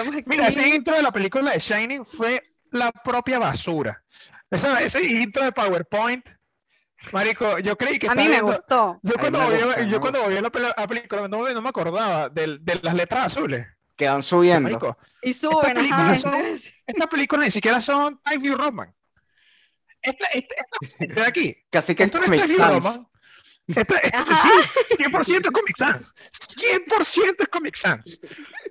estamos aquí. Mira, ese intro de la película de Shining fue la propia basura. Esa- ese intro de PowerPoint, Marico, yo creí que A mí me viendo- gustó. Yo cuando, me vi, gusta, yo me cuando vi la, película no, no me acordaba del- de, las letras azules. Que van subiendo. Marico, Y suben, película ajá. son- entonces- esta película ni siquiera son Time View Roman. Esta, esta, de aquí. Casi que es Esto no es Time View Sans. Roman. Esta- esta- sí, 100% es Comic Sans. 100% es Comic Sans.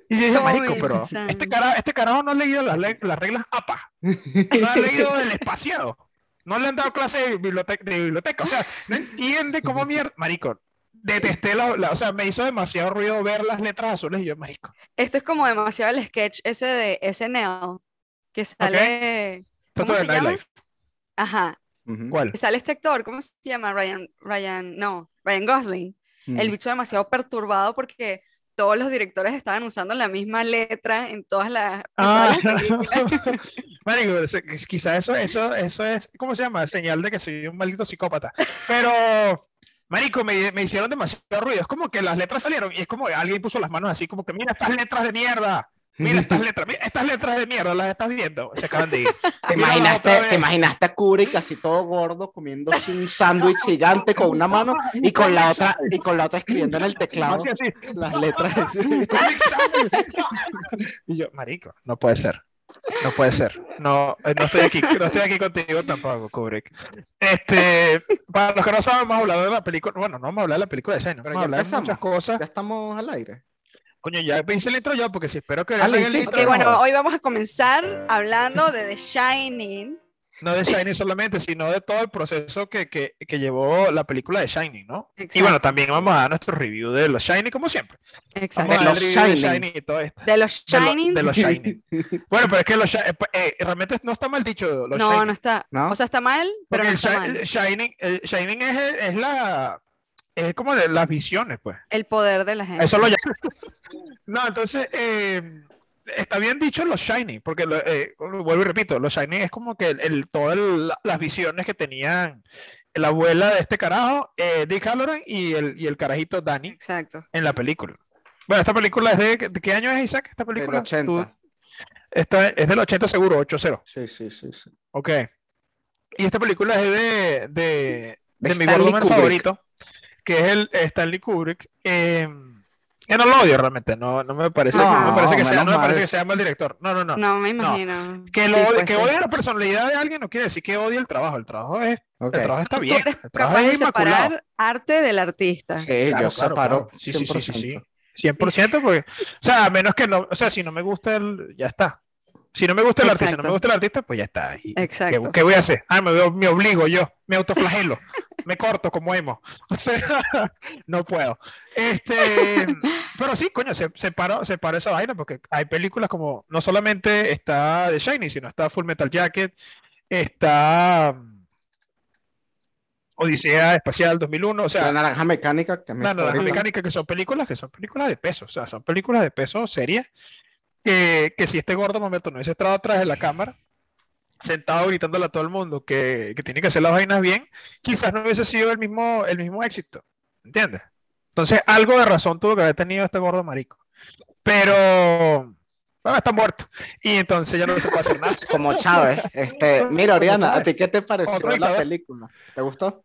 Y yo dije, marico, pero este carajo, este carajo no ha leído las, reglas APA. No ha leído el espaciado. No le han dado clase de biblioteca, de biblioteca. O sea, no entiende cómo mierda. Marico, detesté la, la- O sea, me hizo demasiado ruido ver las letras azules y yo, marico. Esto es como demasiado el sketch ese de SNL, que sale, ¿Cómo Saturday se llama? Ajá, ¿Cuál? sale este actor, ¿cómo se llama? Ryan, Ryan, no, Ryan Gosling. El Mm. bicho demasiado perturbado porque todos los directores estaban usando la misma letra en todas las, en Ah, todas las. Marico, quizá eso, eso, eso es, ¿cómo se llama? Señal de que soy un maldito psicópata. Pero, Marico, me, me hicieron demasiado ruido. Es como que las letras salieron y es como que alguien puso las manos así, como que mira estas letras de mierda. Mira estas letras, mira, estas letras de mierda, las estás viendo. Se acaban de ir. ¿Te imaginaste, te imaginaste a Kubrick así todo gordo comiéndose un sándwich gigante con una mano y con la otra y con la otra escribiendo en el teclado Así, así. las letras. Y yo, marico, no puede ser. No puede ser. No, eh, no estoy aquí, no estoy aquí contigo tampoco, Kubrick. Este, para los que no saben, vamos a hablar de la película. Bueno, no vamos a hablar de la película de Pero vamos a hablar de muchas cosas. Ya estamos al aire. Coño, ya hice el intro yo, porque si espero que hiciste. intro, Ok, bueno, no, hoy vamos a comenzar hablando de The Shining. no de Shining solamente, sino de todo el proceso que, que, que llevó la película de Shining, ¿no? Y bueno, Exacto. también vamos a dar nuestro review de los Shining, como siempre. Exacto. Vamos a dar los de Shining. Shining y todo esto. De los De, lo- Shining. de los Shining. Bueno, pero es que los eh, eh, realmente no está mal dicho los No, Shining. no está. ¿No? O sea, está mal, pero Porque no está mal. el Shining, el Shining es, el- es la es como de las visiones, pues. El poder de la gente. Eso lo llaman. No, entonces eh, está bien dicho los Shining, porque lo- eh, vuelvo y repito, los Shining es como que el, el- todas las visiones que tenían la abuela de este carajo, eh, Dick Halloran y el, y el carajito Danny Exacto. en la película. Bueno, esta película es de, ¿de qué año es Isaac? Esta Del película. 80. Tú- esta es del 80 seguro, 8-0. Sí, sí, sí, sí. Ok. Y esta película es de, de, De de mi Stanley Kubrick. favorito, que es el Stanley Kubrick. Eh, yo no lo odio realmente, no, no me parece, No, no me parece que sea, no me parece mal. que sea mal director. No, no, no. No, me imagino. Que, Sí, lo, pues, que sí. odie la personalidad de alguien no quiere decir que odie el trabajo. El trabajo es, el trabajo está Tú bien. eres El trabajo capaz de inmaculado. separar arte del artista. Sí, Claro, yo claro, separo claro. Sí, sí, sí, sí, sí. 100%. 100% porque, o sea, a menos que no, o sea, si no me gusta el, ya está. Si no me gusta el artista, si no me gusta el artista, pues ya está. Y- ¿Qué, Exacto. qué voy a hacer? Ah, me, veo- me obligo yo, me autoflagelo, me corto como emo. O sea, no puedo. Este, pero sí, coño, se, separo, separo esa vaina porque hay películas como, no solamente está The Shining, sino está Full Metal Jacket, está mm, Odisea Espacial 2001, o sea, La naranja mecánica, que la naranja mecánica, que son películas que son películas de peso, o sea, son películas de peso serias, que, que si este gordo momento no hubiese estado atrás de la cámara, sentado gritándole a todo el mundo que, que tiene que hacer las vainas bien, quizás no hubiese sido el mismo, el mismo éxito, ¿entiendes? Entonces, algo de razón tuvo que haber tenido este gordo marico. Pero, bueno, está muerto, y entonces ya no se puede hacer nada. Como Chávez. Este, mira, Oriana, ¿a ti qué te pareció Otro la película? ¿Te gustó?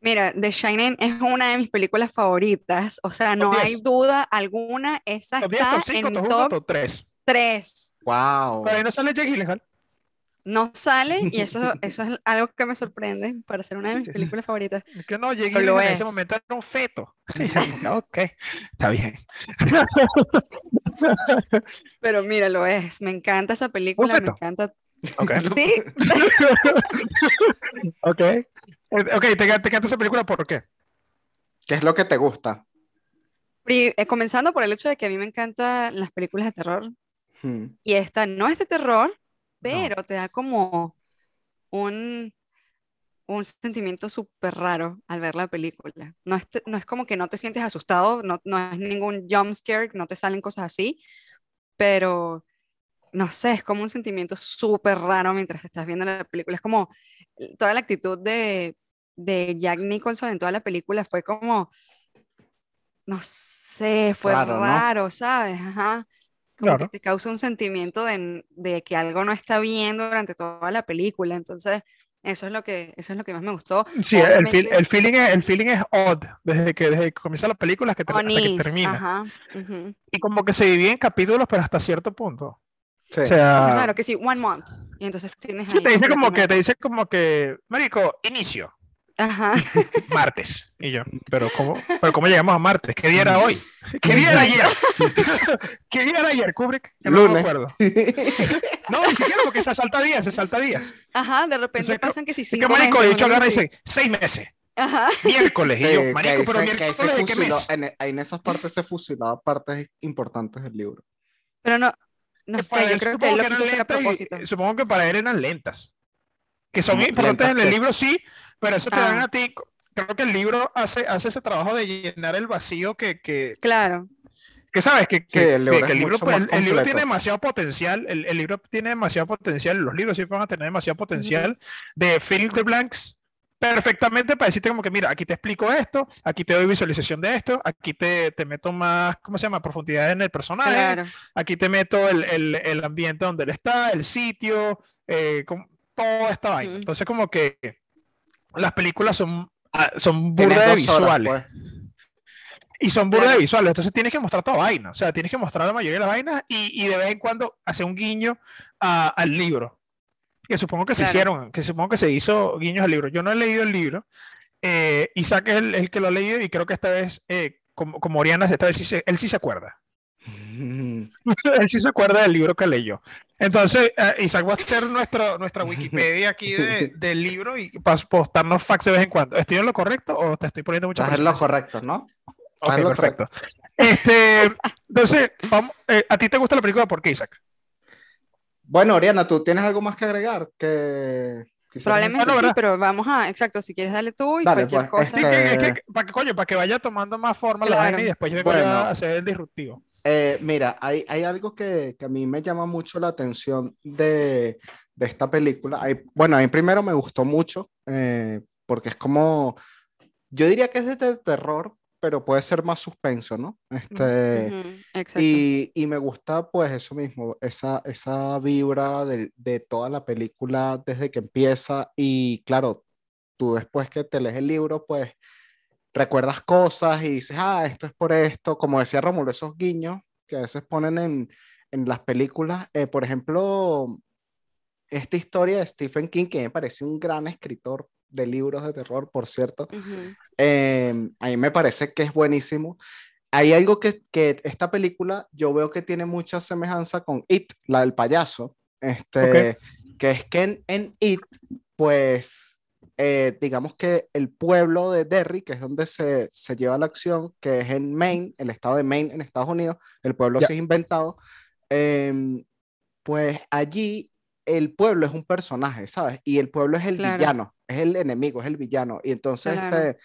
Mira, The Shining es una de mis películas favoritas. O sea, no hay 10. duda alguna. Esa Top 10, está top 5, en top 1, top top 3. 3. Wow. Pero ahí no sale Jake Gyllenhaal. No sale y eso, eso es algo que me sorprende para ser una de mis películas favoritas. Es que no, lo Gyllenhaal en ese es. momento era un feto. Ok, está bien. Pero mira, lo es. Me encanta esa película. Me encanta. Ok. Sí, Ok. Eh, Ok, ¿te, te encanta esa película por qué? ¿Qué es lo que te gusta? eh, comenzando por el hecho de que a mí me encantan las películas de terror. Hmm. Y esta no es de terror, pero te da como un, un sentimiento súper raro al ver la película. No es, no es como que no te sientes asustado, no, no es ningún jump scare, no te salen cosas así, pero no sé, es como un sentimiento súper raro mientras estás viendo la película. Es como eh, toda la actitud de, de Jack Nicholson en toda la película fue como, no sé, fue Raro, ¿no? raro, ¿sabes? Ajá. Como que Claro. te causa un sentimiento de, de que algo no está bien durante toda la película. Entonces, eso es lo que, eso es lo que más me gustó. Sí, el, feel- el feeling es, el feeling es odd desde que, desde que comienza la película hasta que, hasta que termina. ajá. ujú. Y como que se divide en capítulos, pero hasta cierto punto. Sí. O sea, Claro que sí, one month. Y entonces tienes sí, ahí te dice como que, te dice como que, Marico, inicio, Ajá. martes. Y yo, pero ¿cómo, pero ¿cómo llegamos a martes? ¿Qué día era hoy? ¿Qué día era ayer? ¿Qué día era ayer, Kubrick? Que no me acuerdo. No, ni siquiera porque se salta días, se salta días. Ajá, de repente Entonces, pasan que si que cinco Marico, meses, de hecho, una agarra y dice, seis meses, Ajá. miércoles. Y Sí, yo, que Marico, ahí pero se- que miércoles de qué mes? en, en esas partes se fusilaba partes importantes del libro. Pero no, no Que sé, yo creo que supongo él lo que quiso eran hacer a lentas y- propósito. supongo que para él eran lentas. Que son ¿Cómo? importantes en ¿Lentas el libro, sí, pero eso te dan Ah. a ti. Creo que el libro hace, hace ese trabajo de llenar el vacío que, que, Claro, que sabes, que, que- el que- libro que es el libro, pues, el, el libro tiene demasiado potencial, el, el libro tiene demasiado potencial, los libros sí van a tener demasiado potencial de fill the blanks perfectamente para decirte como que, mira, aquí te explico esto, aquí te doy visualización de esto, aquí te, te meto más, ¿cómo se llama? Profundidad en el personaje, claro. aquí te meto el, el- el ambiente donde él está, el sitio, eh, com- toda esta vaina. Entonces como que las películas son, ah, son burda horas, visuales. pues. Y son burda Claro. visuales, entonces tienes que mostrar toda vaina, o sea, tienes que mostrar la mayoría de las vainas y, y de vez en cuando hacer un guiño a- al libro, que supongo que se hicieron, que supongo que se hizo guiños al libro. Yo no he leído el libro, eh, Isaac es el, el que lo ha leído y creo que esta vez, eh, como, como Oriana, esta vez sí se- él sí se acuerda. Él sí se acuerda del libro que leyó. Entonces, eh, Isaac va a ser nuestro, nuestra Wikipedia aquí de- del libro y para postarnos facts de vez en cuando. ¿Estoy en lo correcto o te estoy poniendo mucha Estás en lo correcto, ¿no? Ok, lo perfecto. Este, entonces, vamos, eh, ¿a ti te gusta la película? ¿Por qué, Isaac? Bueno, Oriana, ¿tú tienes algo más que agregar? Que Probablemente Bueno, sí, ¿verdad? pero vamos a, exacto, si quieres dale tú y Dale, cualquier pues, cosa. Sí, que- que- Eh, que- para que, coño, para que vaya tomando más forma la Claro. vaina y después yo vengo Bueno. a hacer el disruptivo. Eh, mira, hay, hay algo que, que a mí me llama mucho la atención de, de esta película. Hay- bueno, a mí primero me gustó mucho eh, porque es como, yo diría que es de terror, pero puede ser más suspenso, ¿no? Este, Ujú, exacto. y, y me gusta pues eso mismo, esa, esa vibra de, de toda la película desde que empieza y claro, tú después que te lees el libro pues recuerdas cosas y dices, ah, esto es por esto, como decía Rómulo, esos guiños que a veces ponen en, en las películas, eh, por ejemplo, esta historia de Stephen King, que me parece un gran escritor de libros de terror, por cierto, eh, a mí me parece que es buenísimo. Hay algo que, que esta película yo veo que tiene mucha semejanza con It, la del payaso, este, que es que en, en It, pues, eh, digamos que el pueblo de Derry, que es donde se, se lleva la acción, que es en Maine, el estado de Maine en Estados Unidos, el pueblo Ya. sí es inventado, em, pues allí el pueblo es un personaje, ¿sabes? Y el pueblo es el Claro. villano, es el enemigo, es el villano. Y entonces Claro. este,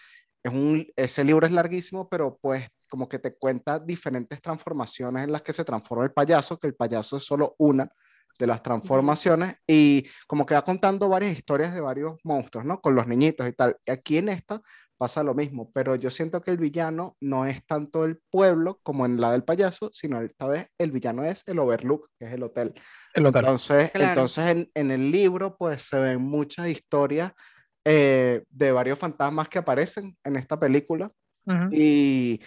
es un, ese libro es larguísimo, pero pues como que te cuenta diferentes transformaciones en las que se transforma el payaso, que el payaso es solo una de las transformaciones y como que va contando varias historias de varios monstruos, ¿no? Con los niñitos y tal. Y aquí en esta pasa lo mismo, pero yo siento que el villano no es tanto el pueblo como en la del payaso, sino esta vez el villano es el Overlook, que es el hotel. El hotel. Entonces, Claro. entonces en, en el libro pues se ven muchas historias eh, de varios fantasmas que aparecen en esta película y,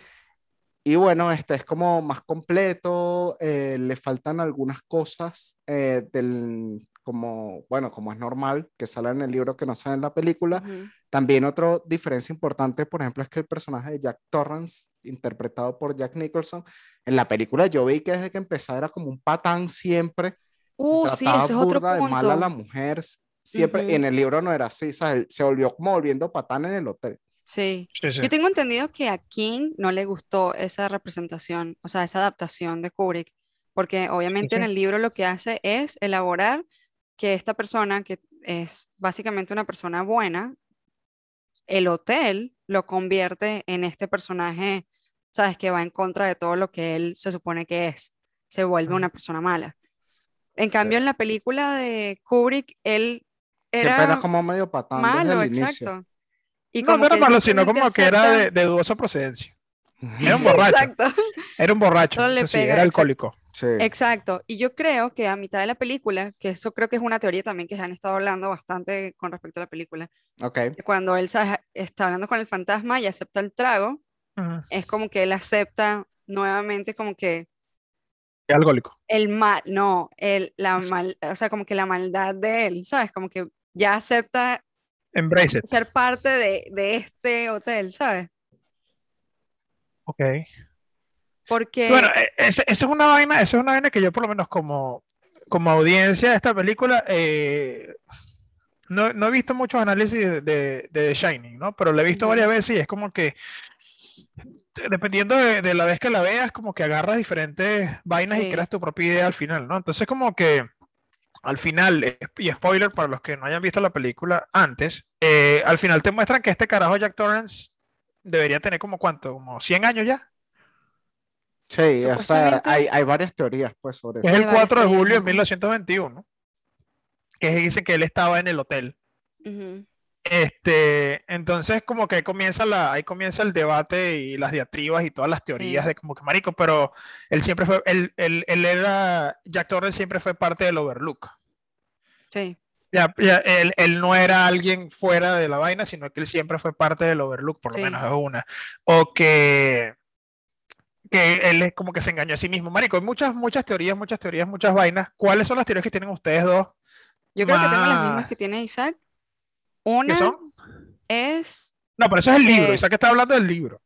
y bueno, este es como más completo, eh, le faltan algunas cosas eh, del, como, bueno, como es normal, que salen en el libro que no salen en la película. También otra diferencia importante, por ejemplo, es que el personaje de Jack Torrance, interpretado por Jack Nicholson, en la película yo vi que desde que empezaba era como un patán siempre, Uh, sí, ese es otro burda de mal a la punto. mujer, siempre, y en el libro no era así, ¿sabes? Se volvió como volviendo patán en el hotel. Sí. Sí, sí. Yo tengo entendido que a King no le gustó esa representación, o sea, esa adaptación de Kubrick, porque obviamente en el libro lo que hace es elaborar que esta persona, que es básicamente una persona buena, el hotel lo convierte en este personaje, ¿sabes? Que va en contra de todo lo que él se supone que es, se vuelve una persona mala. En cambio, en la película de Kubrick, él Siempre era era como medio patán desde malo, el inicio. Y No, como no era él malo, sino como que era de, de dudosa procedencia. Era un borracho. Exacto. Era un borracho. Le sí, pega, era exacto. alcohólico. Sí, Exacto. Y yo creo que a mitad de la película, que eso creo que es una teoría también que se han estado hablando bastante con respecto a la película, ok. que cuando Elsa está hablando con el fantasma y acepta el trago, Ujú. es como que él acepta nuevamente como que Es alcohólico. el mal, no, el, la mal, o sea, como que la maldad de él, ¿sabes? Como que ya acepta Embrace it. ser parte de, de este hotel, ¿sabes? Ok. Porque, Bueno, e- esa esa es una vaina, esa es una vaina que yo por lo menos como, como audiencia de esta película eh, no, no he visto muchos análisis de, de, de The Shining, ¿no? Pero la he visto varias veces y es como que dependiendo de, de la vez que la veas, como que agarras diferentes vainas y creas tu propia idea al final, ¿no? Entonces como que al final, eh, y spoiler para los que no hayan visto la película antes, eh, al final te muestran que este carajo Jack Torrance debería tener como cuánto, como 100 años ya. Sí, o sea, Supuestamente- hay, hay varias teorías pues sobre Es eso. Sí, el varias 4 de julio de ¿no? 1921, que dicen que él estaba en el hotel. ujú, Este, entonces como que ahí comienza la, ahí comienza el debate y las diatribas y todas las teorías Sí. de como que marico, pero él siempre fue, él, él, él era, Jack Torrance siempre fue parte del Overlook. sí, Ya, ya, él, él no era alguien fuera de la vaina, sino que él siempre fue parte del Overlook, por lo Sí. menos es una. O que, que él es como que se engañó a sí mismo. Marico, hay muchas, muchas teorías, muchas teorías, muchas vainas. ¿Cuáles son las teorías que tienen ustedes dos? Yo creo que tengo las mismas que tiene Isaac. ¿Qué Una son? es, No, pero eso es el libro. Eh, Isaac está hablando del libro.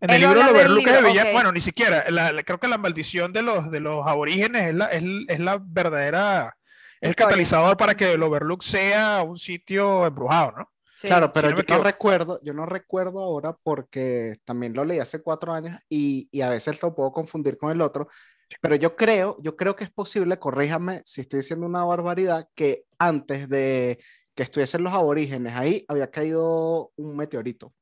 En el él libro es de libro, villano. ok. Bueno, ni siquiera. la- la- creo que la maldición de los, de los aborígenes es la, es, es la verdadera. Es el catalizador para que el Overlook sea un sitio embrujado, ¿no? sí, Claro, pero yo no recuerdo, yo no recuerdo ahora porque también lo leí hace cuatro años y, y a veces lo puedo confundir con el otro, pero yo creo, yo creo que es posible, corríjame si estoy diciendo una barbaridad, que antes de que estuviesen los aborígenes ahí había caído un meteorito.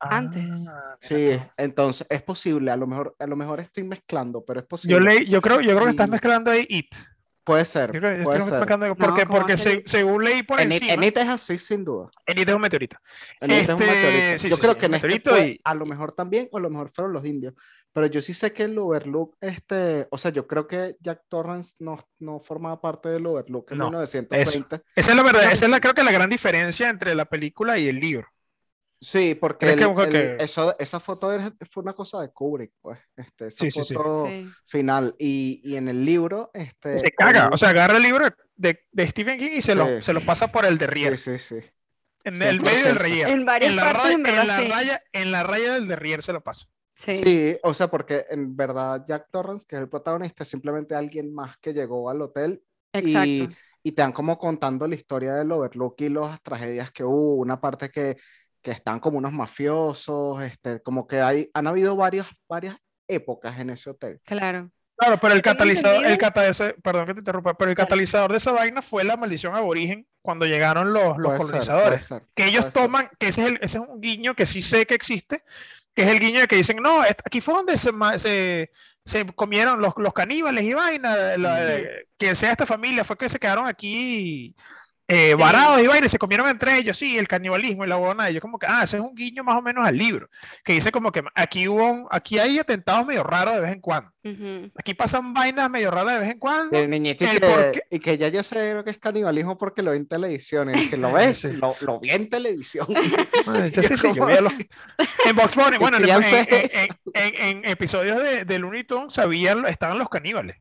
Antes. Ah, Sí, entonces es posible, a lo mejor, a lo mejor estoy mezclando, pero es Yo, posible. leí, yo creo, yo creo que estás mezclando ahí It. Puede ser, creo puede ser. porque, ¿cómo va porque se- según leí por En, It- encima, en It es así, sin duda. en It es un meteorito. En este es un Este, meteorito. sí, Yo sí, creo sí, que en este fue- y- a lo mejor también, o a lo mejor fueron los indios. Pero yo sí sé que el Overlook, este, o sea, yo creo que Jack Torrance no, no formaba parte del Overlook en No, 1920. Esa es la verdad, No. esa es la, creo que la gran diferencia entre la película y el libro. Sí, porque ¿Crees que- el- el- que- eso, esa foto era- fue una cosa de Kubrick, pues, este, esa Sí, sí, sí. foto sí. final. Y, y en el libro, este, Se caga, el- o sea, agarra el libro de, de Stephen King y se, lo, se lo pasa por el derrier, sí, sí, sí. en el medio del 100%. derrier. En varias en la, partes, raya, en verdad, la raya, en la raya del derrier se lo pasa. Sí, Sí, o sea, porque en verdad Jack Torrance, que es el protagonista, es simplemente alguien más que llegó al hotel exacto. y, y te van como contando la historia del Overlook y las tragedias que hubo, una parte que, que están como unos mafiosos, este, como que hay, han habido varias, varias épocas en ese hotel. Claro. Claro, pero el catalizador, el catalizador, perdón que te interrumpa, pero el catalizador de esa vaina fue la maldición aborigen cuando llegaron los, los ser, colonizadores. puede ser, que ellos puede ser. toman, que ese es, el- ese es un guiño que sí sé que existe, que es el guiño de que dicen, no, aquí fue donde se, se, se comieron los, los caníbales y vaina, la- que sea esta familia, fue que se quedaron aquí eh, Sí. varados y vaina, y se comieron entre ellos, sí, el canibalismo y la huevona, yo como que, ah, ese es un guiño más o menos al libro, que dice como que aquí hubo, un- aquí hay atentados medio raros de vez en cuando, Ujú. aquí pasan vainas medio raras de vez en cuando, El niñito y el que, por qué- y que ya yo sé lo que es canibalismo porque lo vi en televisión. El que lo ves, Sí. lo, lo vi en televisión. Bueno, yo sí, sí, yo veía los- En Box Bunny, bueno, en, en- en- eso. en- en episodios de, de Looney Tunes había- estaban los caníbales.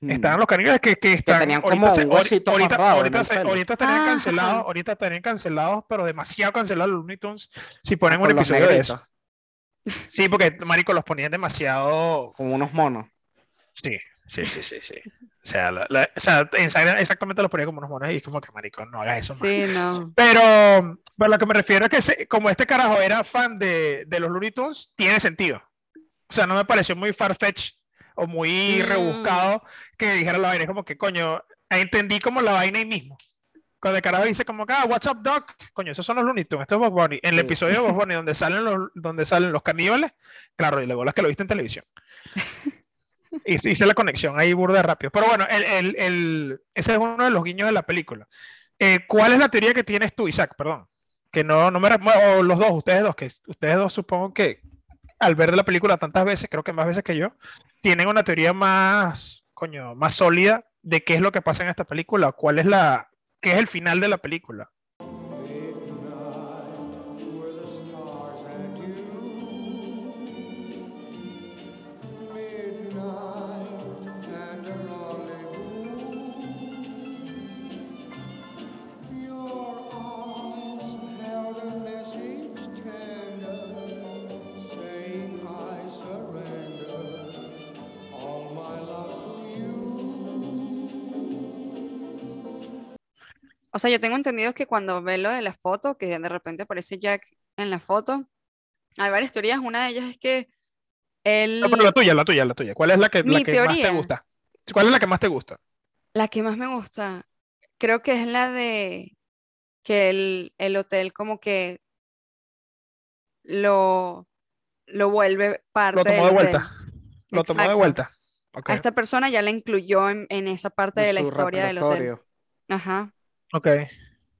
Mm. Estaban los caníbales que, que están. tenían ahorita como un ahorita, ahorita, se- Ah, cancelados, ahorita estarían cancelados, pero demasiado cancelados los Looney Tunes si ponen Ah, un con los episodio de eso. Sí, porque marico los ponían demasiado. Como unos monos. Sí, sí, sí, sí, sí. O sea, la- la- o sea, exactamente los ponía como unos monos y es como que marico, no hagas eso más. Sí, no. Pero, pero lo que me refiero es que se- como este carajo era fan de, de los Looney Tunes, tiene sentido. O sea, no me pareció muy farfetch o muy Mm. rebuscado que dijera la vaina. Es como que, coño, entendí como la vaina ahí mismo. Cuando el carajo dice como que, ah, what's up, Doc? Coño, esos son los Looney Tunes, esto es Bob Bunny. En el Sí. episodio de Bob Bunny donde salen los, donde salen los caníbales, claro, y luego las que lo viste en televisión. Hice, hice la conexión ahí burda rápido. Pero bueno, el, el- el- ese es uno de los guiños de la película. Eh, ¿cuál es la teoría que tienes tú, Isaac? Perdón. Que no, no me... O los dos, ustedes dos, que ustedes dos supongo que, al ver la película tantas veces, creo que más veces que yo, tienen una teoría más, coño, más sólida de qué es lo que pasa en esta película, cuál es la, qué es el final de la película. O sea, yo tengo entendido que cuando ve lo de la foto, que de repente aparece Jack en la foto, hay varias teorías. Una de ellas es que él... No, pero la tuya, la tuya, la tuya. ¿Cuál es la que, la Mi que más te teoría. gusta? ¿Cuál es la que más te gusta? La que más me gusta, creo que es la de que el, el hotel como que lo, lo vuelve Lo parte tomó del de hotel. vuelta. Lo tomó de vuelta. A esta persona ya la incluyó en, en esa parte de la historia del hotel. Ajá. Ok.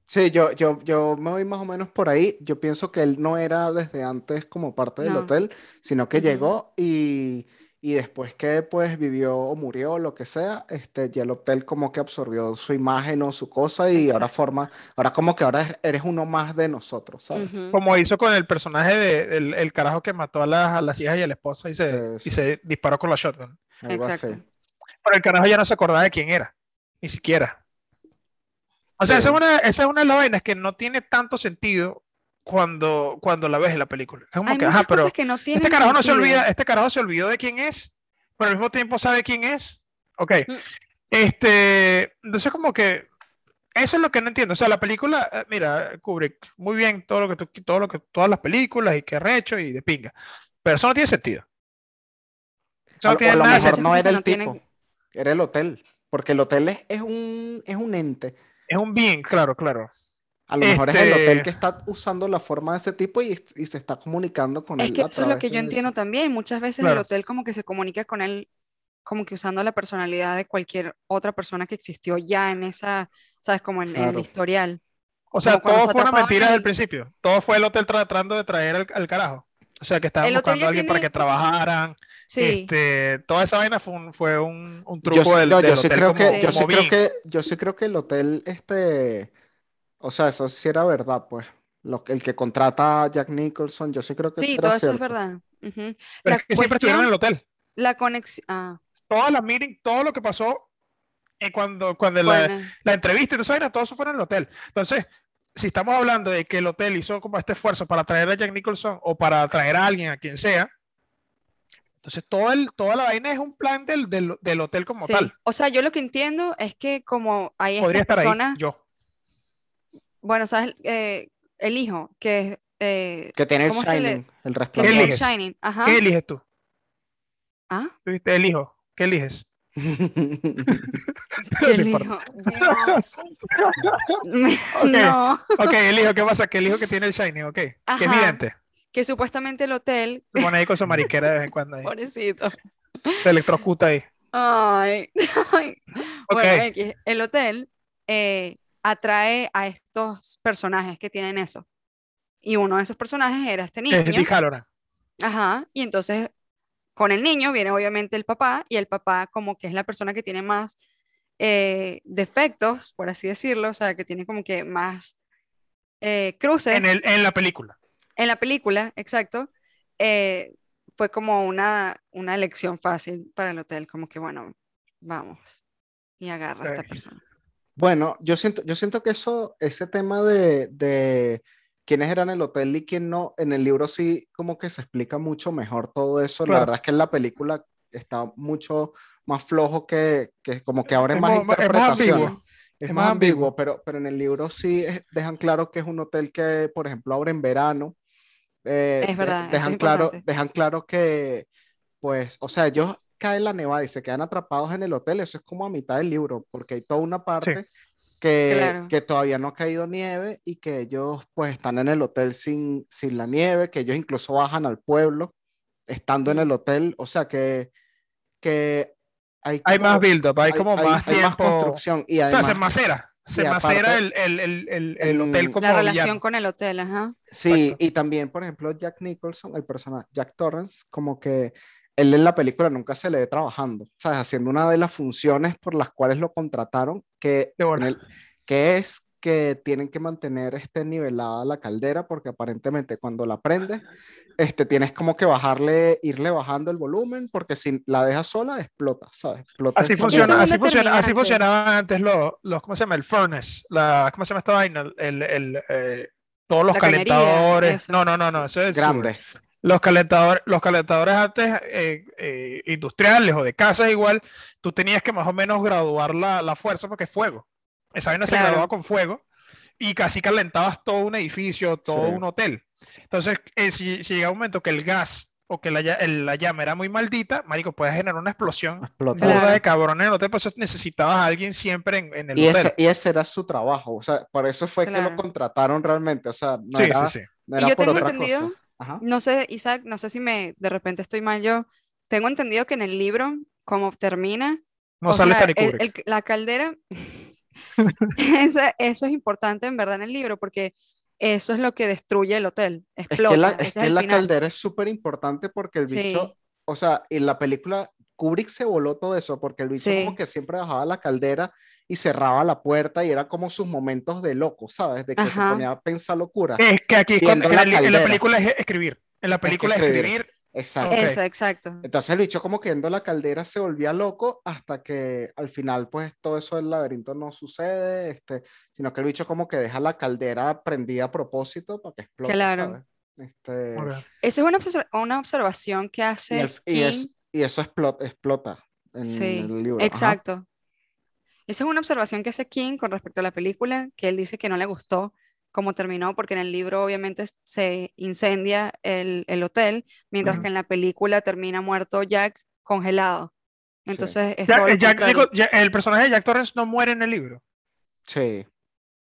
Sí, yo, yo, yo me voy más o menos por ahí. Yo pienso que él no era desde antes como parte del No. hotel, sino que Ujú. llegó y, y después que pues vivió o murió o lo que sea, este, ya el hotel como que absorbió su imagen o su cosa y ahora Exacto. forma, ahora como que ahora es- eres uno más de nosotros, ¿sabes? Ujú. Como hizo con el personaje de, el, el carajo que mató a las, a las hijas y a la esposa y se, Sí, y sí. se disparó con la shotgun. Algo así. Exacto. Pero el carajo ya no se acordaba de quién era, ni siquiera. O sea, esa es una, esa es una de las vainas que no tiene tanto sentido cuando, cuando la ves en la película. Es como Hay que, muchas ajá, pero cosas que no tienen este carajo no se sentido. olvida, este carajo se olvidó de quién es, pero al mismo tiempo sabe quién es. Ok. Mm. Este, entonces como que eso es lo que no entiendo. O sea, la película, eh, mira, Kubrick, muy bien todo lo que tú, todo lo que, todas las películas y que recho y de pinga. Pero eso no tiene sentido. Eso A no tiene o a lo nada mejor no era el no tienen- tipo, era el hotel, porque el hotel es, es un, es un ente. Es un bien, claro, claro. A lo mejor es el hotel Este- que está usando la forma de ese tipo y, y se está comunicando con Es él que a eso es lo que yo entiendo también. Muchas veces el hotel como que se comunica con él, como que usando la personalidad de cualquier otra persona que existió ya en esa, ¿sabes? Como en, en el historial. O sea, Como todo se fue una mentira desde el principio. Todo fue el hotel tratando de traer al, al carajo. O sea, que estaban El hotel buscando a alguien para que trabajaran. Sí, Este, toda esa vaina fue un, fue un, un Yo, truco sí- del, no, del yo sí creo como, que, yo Sí. creo que, yo sí creo que el hotel, este, o sea, eso sí era verdad, pues. Lo, que- el que contrata a Jack Nicholson, yo sí creo que sí, todo era eso es verdad. Pero La es que siempre estuvieron en el hotel. la conexión, ah, Todas las meetings, todo lo que pasó eh, cuando, cuando la, bueno, la entrevista y todo eso, vaina, todo eso fue en el hotel. Entonces, si estamos hablando de que el hotel hizo como este esfuerzo para traer a Jack Nicholson o para traer a alguien, a quien sea, entonces todo el, toda la vaina es un plan del, del, del hotel como sí. tal. O sea, yo lo que entiendo es que como hay Podría estas estar ahí yo. bueno, ¿sabes? Eh, el hijo, que eh, Que tiene el ¿Cómo es que le- Shining, el ¿Qué resplandor. el eliges? Shining, ajá, ¿Qué eliges tú? ah, ¿Tú viste? Elijo. ¿Qué eliges? que el No hijo, Dios, Ok. no, Ok, elijo. ¿Qué pasa? Que elijo que tiene el shiny, ok. Que es Ajá. vidente. Que supuestamente el hotel, Se pone ahí con su mariquera de vez en cuando. ahí. pobrecito, Se electrocuta ahí. ay, ay. Bueno, el hotel eh, atrae a estos personajes que tienen eso. Y uno de esos personajes era este es niño. Ajá. Y entonces con el niño viene obviamente el papá y el papá como que es la persona que tiene más eh, defectos, por así decirlo, o sea, que tiene como que más eh, cruces En, el, en la película. En la película, exacto. eh, fue como una, una elección fácil para el hotel, como que bueno, vamos y agarra a esta persona. Bueno, yo siento, yo siento que eso, ese tema de, de quiénes eran el hotel y quién no, en el libro sí como que se explica mucho mejor todo eso. La Claro. verdad es que en la película está mucho más flojo que, que como que abre Es más más interpretaciones. Es Es más más ambiguo, ambiguo. pero, pero en el libro sí es- dejan claro que es un hotel que, por ejemplo, abre en verano. Eh, Es verdad, eso es dejan claro, dejan claro que, pues, o sea, ellos caen la nevada y se quedan atrapados en el hotel. Eso es como a mitad del libro, porque hay toda una parte que, Claro. que todavía no ha caído nieve y que ellos, pues, están en el hotel sin, sin la nieve, que ellos incluso bajan al pueblo estando en el hotel. O sea, que, que hay Hay como- más build-up, hay como más hay más tiempo. construcción y O sea, se además macera. Se Y macera aparte- el, el, el, el, el hotel como La relación villano. con el hotel, ajá. Sí, Exacto. y también, por ejemplo, Jack Nicholson, el personaje, Jack Torrance, como que él en la película nunca se le ve trabajando, ¿sabes? Haciendo una de las funciones por las cuales lo contrataron, que, que es que tienen que mantener este nivelada la caldera, porque aparentemente cuando la prendes, este, tienes como que bajarle, irle bajando el volumen, porque si la dejas sola, explota, ¿sabes? Explota Así funciona, un así funciona, así funcionaban antes los, los, ¿cómo se llama? El furnace, la, ¿cómo se llama esta vaina? El, el, eh, todos los La calentadores. No, no, no, no, eso es grande. Los calentadores, los calentadores antes eh, eh, industriales o de casas igual, tú tenías que más o menos graduar la, la fuerza porque es fuego. Esa vaina se Claro. graduaba con fuego y casi calentabas todo un edificio, todo Sí. un hotel. Entonces, eh, si, si llega un momento que el gas o que la, el- la llama era muy maldita, marico, puedes generar una explosión Claro. de cabrones en el hotel, por eso necesitabas a alguien siempre en, en el Y hotel. ese, y ese era su trabajo, o sea, por eso fue que lo Claro. contrataron realmente, o sea, no Sí, era, sí, sí. no Y era yo por tengo otra entendido- cosa. Ajá. No sé, Isaac, no sé si me de repente estoy mal yo. Tengo entendido que en el libro, como termina, No o sale sea, el- el- la caldera, eso es importante en verdad en el libro, porque eso es lo que destruye el hotel, Es explota, que la, ese es que la caldera es súper importante porque el Sí. bicho, o sea, en la película Kubrick se voló todo eso porque el bicho como Sí. que siempre bajaba la caldera y cerraba la puerta y era como sus momentos de loco, ¿sabes? De que se ponía a pensar locura. Es que aquí en, la en película es escribir. En la película es escribir. escribir. Exacto. Eso, exacto. Entonces el bicho como que viendo la caldera se volvía loco hasta que al final pues todo eso del laberinto no sucede, este, sino que el bicho como que deja la caldera prendida a propósito para que explote, Claro. ¿sabes? Este, Ok. Eso es una, una observación que y, hace el- y es- y eso explota, explota en Sí, el libro. ajá. Exacto. Esa es una observación que hace King con respecto a la película, que él dice que no le gustó cómo terminó, porque en el libro obviamente se incendia el, el hotel, mientras Ujú. que en la película termina muerto Jack congelado. Sí. Entonces es Jack- todo lo Jack contrario. Nichol- Ja- el personaje de Jack Torrance no muere en el libro. Sí.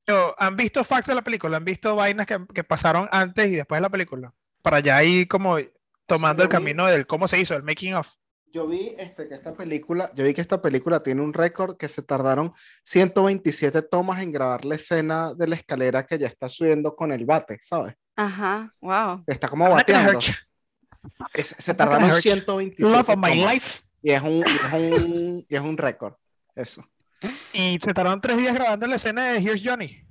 Pero, ¿Han visto facts de la película? ¿Han visto vainas que, que pasaron antes y después de la película? Para ya ir como tomando yo el vi- camino del cómo se hizo, el making of. Yo vi este, que esta película, yo vi que esta película tiene un récord que se tardaron 127 tomas en grabar la escena de la escalera que ya está subiendo con el bate, ¿sabes? Ajá, wow. Está como bateando. Es- se tardaron hurt you. 127 Love of my tomas. life. Y es un, y es un, y es un récord. Eso. Y se tardaron tres días grabando la escena de Here's Johnny.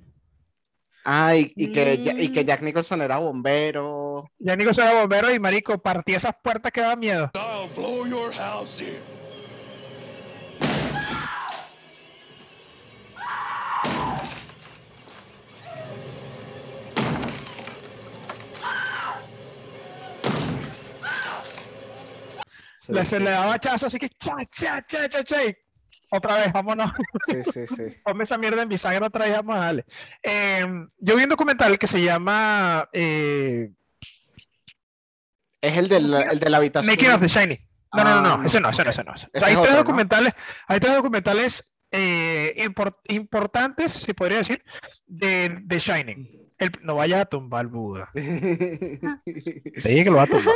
Ah, y, y que, y que Mm. Jack Nicholson era bombero. Ya Nico era bombero y marico partía esas puertas que da miedo. I'll blow your house in. Sí, le, sí, se le daba chazo así que cha, cha, cha, cha, cha. y otra vez, vámonos. sí, sí, sí. Ponme esa mierda en bisagra otra vez, vamos a darle. Em, yo vi un documental que se llama eh, Es el de la, el de la habitación. Making of the Shining. No, no, no, no, Ah, no, ese no, ese no, ese no. ese. Hay es tres otro, ¿no? documentales, hay tres documentales eh, impor- importantes, se podría decir, de, de Shining. El- no vayas a tumbar Buda. Te dije que lo va a tumbar.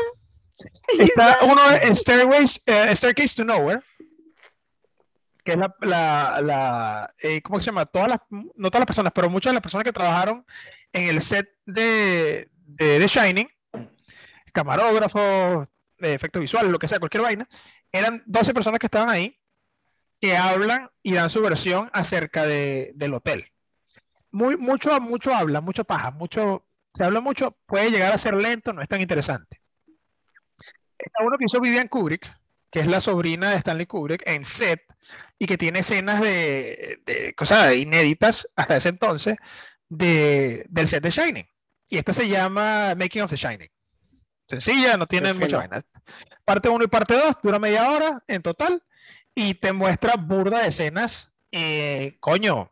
Está uno de Stairways, eh, Staircase to Nowhere, que es la, la, eh, ¿cómo se llama? Todas las, no todas las personas, pero muchas de las personas que trabajaron en el set de, de, The Shining, camarógrafos, de efectos visuales, lo que sea, cualquier vaina, eran 12 personas que estaban ahí que hablan y dan su versión acerca de, del hotel. Muy, mucho, mucho habla, mucho paja, mucho, se habla mucho, puede llegar a ser lento, no es tan interesante. Está uno que hizo Vivian Kubrick, que es la sobrina de Stanley Kubrick, en set, y que tiene escenas de, de cosas inéditas hasta ese entonces de, del set de Shining. Y esta se llama Making of the Shining. Sencilla, no tiene mucha vaina. Parte 1 y parte 2 dura media hora en total y te muestra burda de escenas, eh, coño,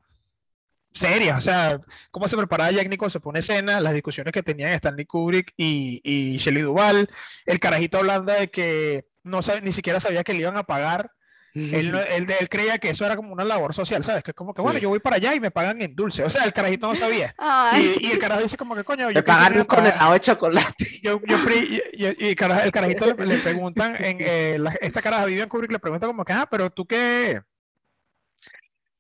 serias. O sea, cómo se preparaba Jack Nicholson para una escena, las discusiones que tenían Stanley Kubrick y, y Shelley Duvall, el carajito hablando de que no sabe, ni siquiera sabía que le iban a pagar. Él, él, él creía que eso era como una labor social, ¿sabes? Que es como que, Sí. bueno, yo voy para allá y me pagan en dulce. O sea, el carajito no sabía. Y, y el carajo dice como que, coño, Me yo pagan quería un condenado de chocolate. yo, yo y, el carajito le, le preguntan, en, eh, la- esta caraja Vivian Kubrick le pregunta como que, ah, pero tú qué,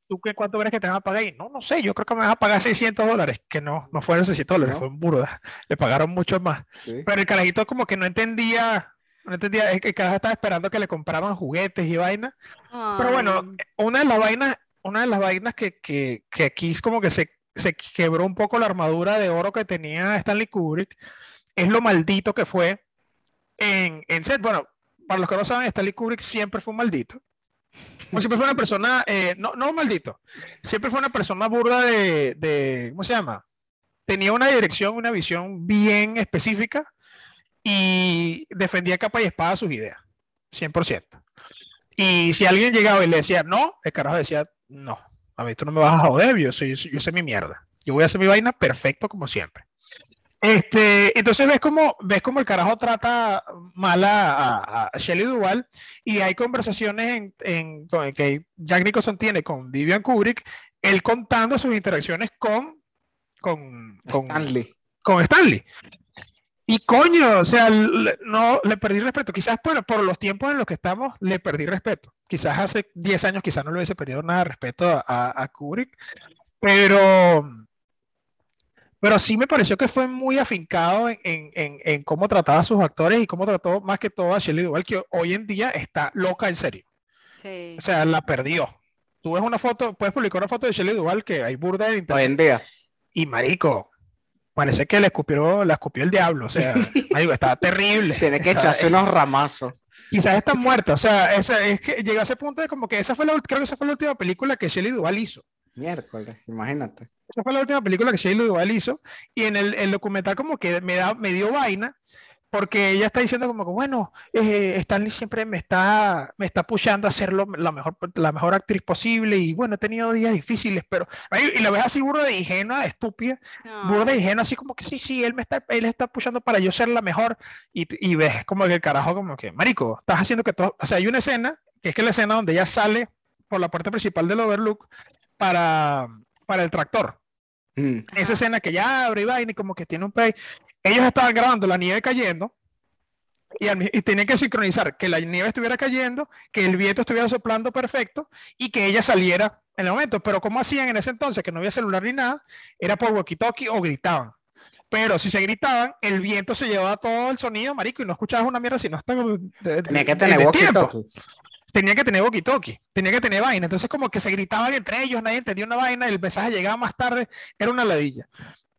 ¿tú qué cuánto crees que te van a pagar? Y no, no sé, yo creo que me van a pagar 600 dólares, que no, no fueron 600 dólares, No. fue un burda, le pagaron mucho más. Sí. Pero el carajito como que no entendía, no entendía, es que el carajo estaba esperando que le compraran juguetes y vainas. Pero bueno, una de las vainas, una de las vainas que, que, que aquí es como que se, se quebró un poco la armadura de oro que tenía Stanley Kubrick, es lo maldito que fue en, en set. Bueno, para los que no saben, Stanley Kubrick siempre fue un maldito. O siempre fue una persona, eh, no, no maldito, siempre fue una persona burda de, de, ¿cómo se llama? Tenía una dirección, una visión bien específica y defendía capa y espada sus ideas, 100%. Y si alguien llegaba y le decía no, el carajo decía no, a mí tú no me vas a joder, yo, soy, yo sé mi mierda. Yo voy a hacer mi vaina perfecto como siempre. Este, entonces ves como, ves como el carajo trata mal a, Shelley Duvall y hay conversaciones en, en- con- que Jack Nicholson tiene con Vivian Kubrick, él contando sus interacciones con, con, con, Stanley. con Stanley. Y coño, o sea, le- no le perdí respeto. Quizás por, por los tiempos en los que estamos, le perdí respeto. Quizás hace 10 años, quizás no le hubiese perdido nada de respeto a, a- a Kubrick, pero, pero sí me pareció que fue muy afincado en, en- en- en cómo trataba a sus actores y cómo trató más que todo a Shelley Duvall, que hoy en día está loca en serio. sí. O sea, la perdió. Tú ves una foto, puedes publicar una foto de Shelley Duvall que hay burda en Hoy internet. en día. Y marico, parece que le escupió, la escupió el diablo. O sea, estaba terrible. Tiene que Estaba- echarse unos ramazos. Quizás está muerta. O sea, esa, es que llegó a ese punto de como que esa fue la, ult- creo que esa fue la última película que Shelley Duvall hizo. Miércoles, imagínate. Esa fue la última película que Shelley Duvall hizo. Y en el, el documental como que me, da, me dio vaina. Porque ella está diciendo como que, bueno, eh, Stanley siempre me está, me está pushando a ser lo- la mejor, la mejor actriz posible y bueno, he tenido días difíciles, pero... Y la ves así burda de ingenua, estúpida, burda Ay, y ingenua, así como que sí, sí, él me está, él está pushando para yo ser la mejor y, y ves como que el carajo como que, marico, estás haciendo que todo, o sea, hay una escena, que es que la escena donde ella sale por la puerta principal del Overlook para, para el tractor. Mm. Esa escena que ya abre y vaina y como que tiene un pay. Ellos estaban grabando la nieve cayendo y, al mi- y tenían que sincronizar que la nieve estuviera cayendo, que el viento estuviera soplando perfecto y que ella saliera en el momento. Pero ¿cómo hacían en ese entonces? Que no había celular ni nada, era por walkie-talkie o gritaban. Pero si se gritaban, el viento se llevaba todo el sonido, marico, y no escuchabas una mierda si no estaba de- de- Tenía que tener walkie-talkie. Tenía que tener walkie-talkie, tenía que tener vaina. Entonces, como que se gritaban entre ellos, nadie entendía una vaina, el mensaje llegaba más tarde, era una ladilla.